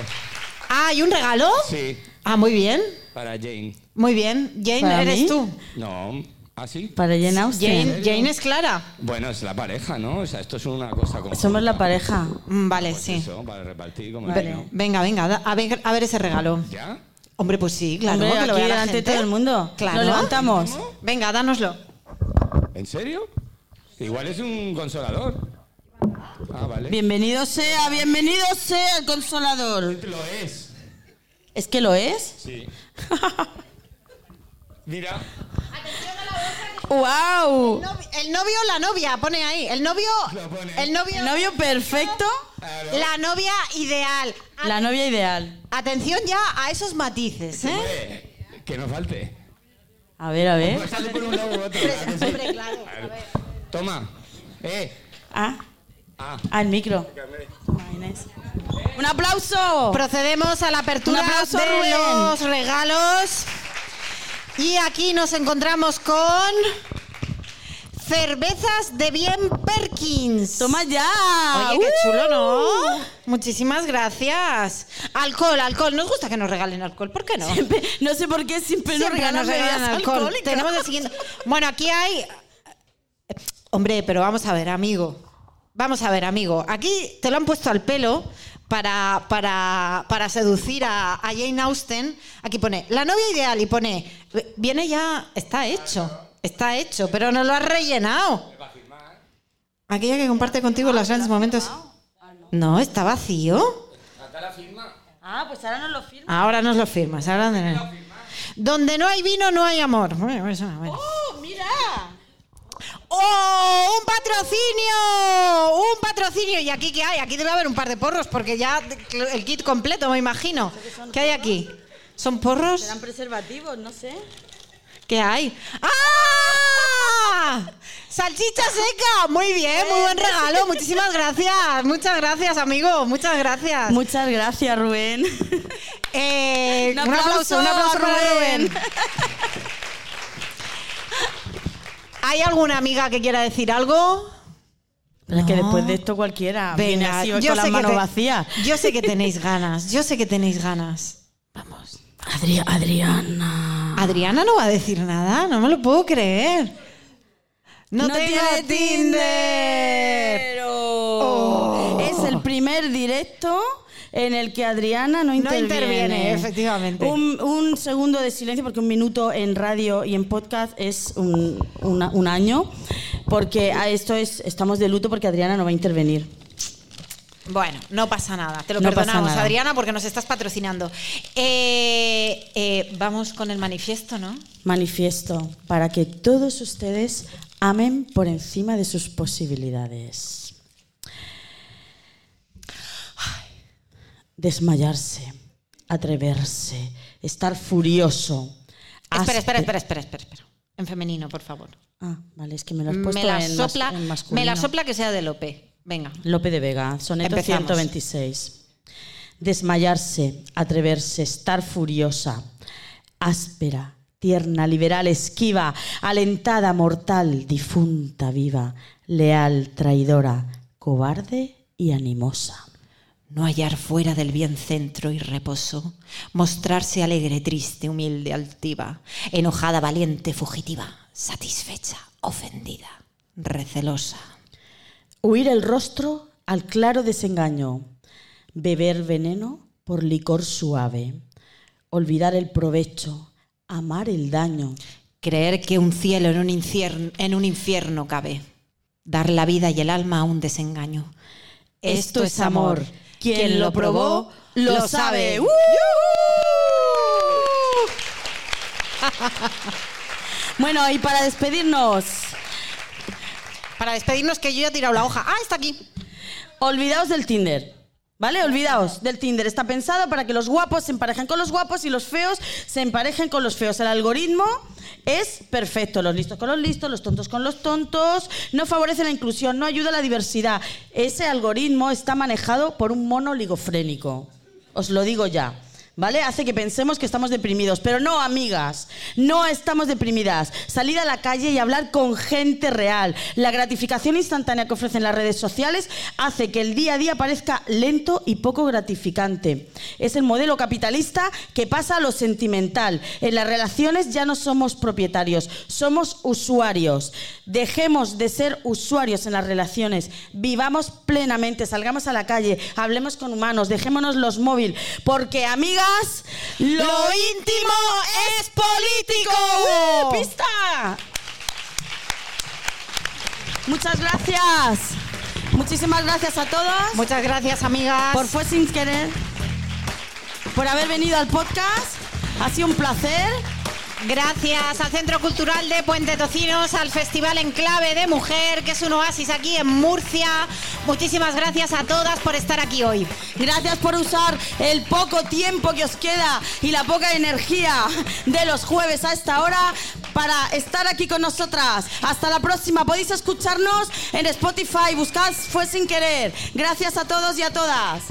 Ah, ¿y un regalo? Sí, Ah, muy bien. para Jane. Muy bien. Jane, ¿Para eres mí? tú. No, ¿ah, sí? Para Jane Austen. Jane, Jane es Clara. Bueno, es la pareja, ¿no? O sea, esto es una cosa como... Somos la pareja. Mm, Vale, Pues sí. Eso, para repartir como Vale. vino. Venga, venga, da- a ver, a ver ese regalo. ¿Ya? Hombre, pues sí, claro. Hombre, que lo aquí vea la delante de gente. todo el mundo. Claro. Lo levantamos. Venga, dánoslo. ¿En serio? Igual es un consolador. Ah, vale. Bienvenido sea, bienvenido sea el consolador. Lo es. ¿Es que lo es? Sí. Mira. ¡Wow! El novio o la novia, pone ahí. El novio. El novio. El novio perfecto, Claro. La novia ideal. La novia ideal. Atención ya a esos matices, ¿eh? Hombre, que no falte. A ver, a ver. Sale por un lado u otro. ¿verdad que sí? Hombre, claro. Claro. Toma. Eh. Ah, Ah. ah, el micro. ¡Un aplauso! Procedemos a la apertura Un aplauso, de Rubén. los regalos. Y aquí nos encontramos con cervezas de bien Perkins. ¡Toma ya! Oye, qué ¡Uh! chulo, ¿no? Muchísimas gracias. Alcohol, alcohol. Nos gusta que nos regalen alcohol. ¿Por qué no? Siempre- no sé por qué siempre, nos Siempre regalan nos regalan alcohol. alcohólicas. Tenemos el siguiente. Bueno, aquí hay. Hombre, pero vamos a ver, amigo. Vamos a ver, amigo. Aquí te lo han puesto al pelo para, para, para seducir a, a Jane Austen. Aquí pone la novia ideal y pone. Viene ya. Está hecho. Está hecho, pero no lo has rellenado. Aquella que comparte contigo los grandes momentos. No, está vacío. Ah, pues ahora nos lo firma. Ahora nos lo firmas. Ahora donde no hay vino, no hay amor. Bueno, eso, bueno. ¡Oh, mira! ¡Oh! ¡Un patrocinio! ¡Un patrocinio! ¿Y aquí qué hay? Aquí debe haber un par de porros, porque ya el kit completo, me imagino. ¿Qué hay aquí? ¿Son porros? Serán preservativos, no sé. ¿Qué hay? ¡Ah! ¡Salchicha seca! Muy bien, muy buen regalo. Muchísimas gracias. Muchas gracias, amigo. Muchas gracias. Muchas gracias, Rubén. Eh, Un un aplauso, aplauso un aplauso para Rubén. Rubén. ¿Hay alguna amiga que quiera decir algo? Pero es que No. después de esto cualquiera viene así yo con las manos te- vacías. Yo sé que tenéis ganas, yo sé que tenéis ganas. Vamos. Adri- Adriana. Adriana no va a decir nada, no me lo puedo creer. No, tengo tiene Tinder. Oh. Es el primer directo en el que Adriana no interviene. interviene, efectivamente. Un, un segundo de silencio, porque un minuto en radio y en podcast es un, una- un año. Porque a esto es, estamos de luto porque Adriana no va a intervenir. Bueno, no pasa nada, te lo No perdonamos. Adriana, porque nos estás patrocinando. Eh, eh, vamos con el manifiesto, ¿no? Manifiesto para que todos ustedes amen por encima de sus posibilidades. Desmayarse, atreverse, estar furioso. Espera, espera, espera, espera, espera, espera. En femenino, por favor. Ah, vale, es que me lo has puesto Me la, en, sopla, en masculino. me la sopla que sea de Lope. Venga. Lope de Vega, soneto Empezamos. 126. Desmayarse, atreverse, estar furiosa, áspera, tierna, liberal, esquiva, alentada, mortal, difunta, viva, leal, traidora, cobarde y animosa. no hallar fuera del bien centro y reposo, mostrarse alegre, triste, humilde, altiva, enojada, valiente, fugitiva, satisfecha, ofendida, recelosa. Huir el rostro al claro desengaño, beber veneno por licor suave, olvidar el provecho, amar el daño, Creer que un cielo en un, infierno, en un infierno cabe. Dar la vida y el alma a un desengaño. Esto es amor. Quien lo probó, lo sabe. ¡Uh! Bueno, y para despedirnos, Para despedirnos, que yo ya he tirado la hoja. Ah, está aquí. olvidaos del Tinder. ¿Vale? Olvidaos del Tinder. Está pensado para que los guapos se emparejen con los guapos y los feos se emparejen con los feos. El algoritmo es perfecto. Los listos con los listos, los tontos con los tontos. No favorece la inclusión, no ayuda a la diversidad. Ese algoritmo está manejado por un mono oligofrénico. Os lo digo ya. ¿Vale? Hace que pensemos que estamos deprimidos. Pero no, amigas, no estamos deprimidas. Salir a la calle y hablar con gente real. La gratificación instantánea que ofrecen las redes sociales hace que el día a día parezca lento y poco gratificante. Es el modelo capitalista que pasa a lo sentimental. En las relaciones ya no somos propietarios, somos usuarios. Dejemos de ser usuarios en las relaciones. Vivamos plenamente, salgamos a la calle, hablemos con humanos, dejémonos los móviles. Porque, amigas, lo íntimo es político. ¡Uh! ¡Pista! Muchas gracias. Muchísimas gracias a todos Muchas gracias, amigas. por fue sin querer, por haber venido al podcast. Ha sido un placer. Gracias al Centro Cultural de Puente Tocinos, al Festival Enclave de Mujer, que es un oasis aquí en Murcia. Muchísimas gracias a todas por estar aquí hoy. Gracias por usar el poco tiempo que os queda y la poca energía de los jueves a esta hora para estar aquí con nosotras. Hasta la próxima. Podéis escucharnos en Spotify. Buscad Fue sin querer. Gracias a todos y a todas.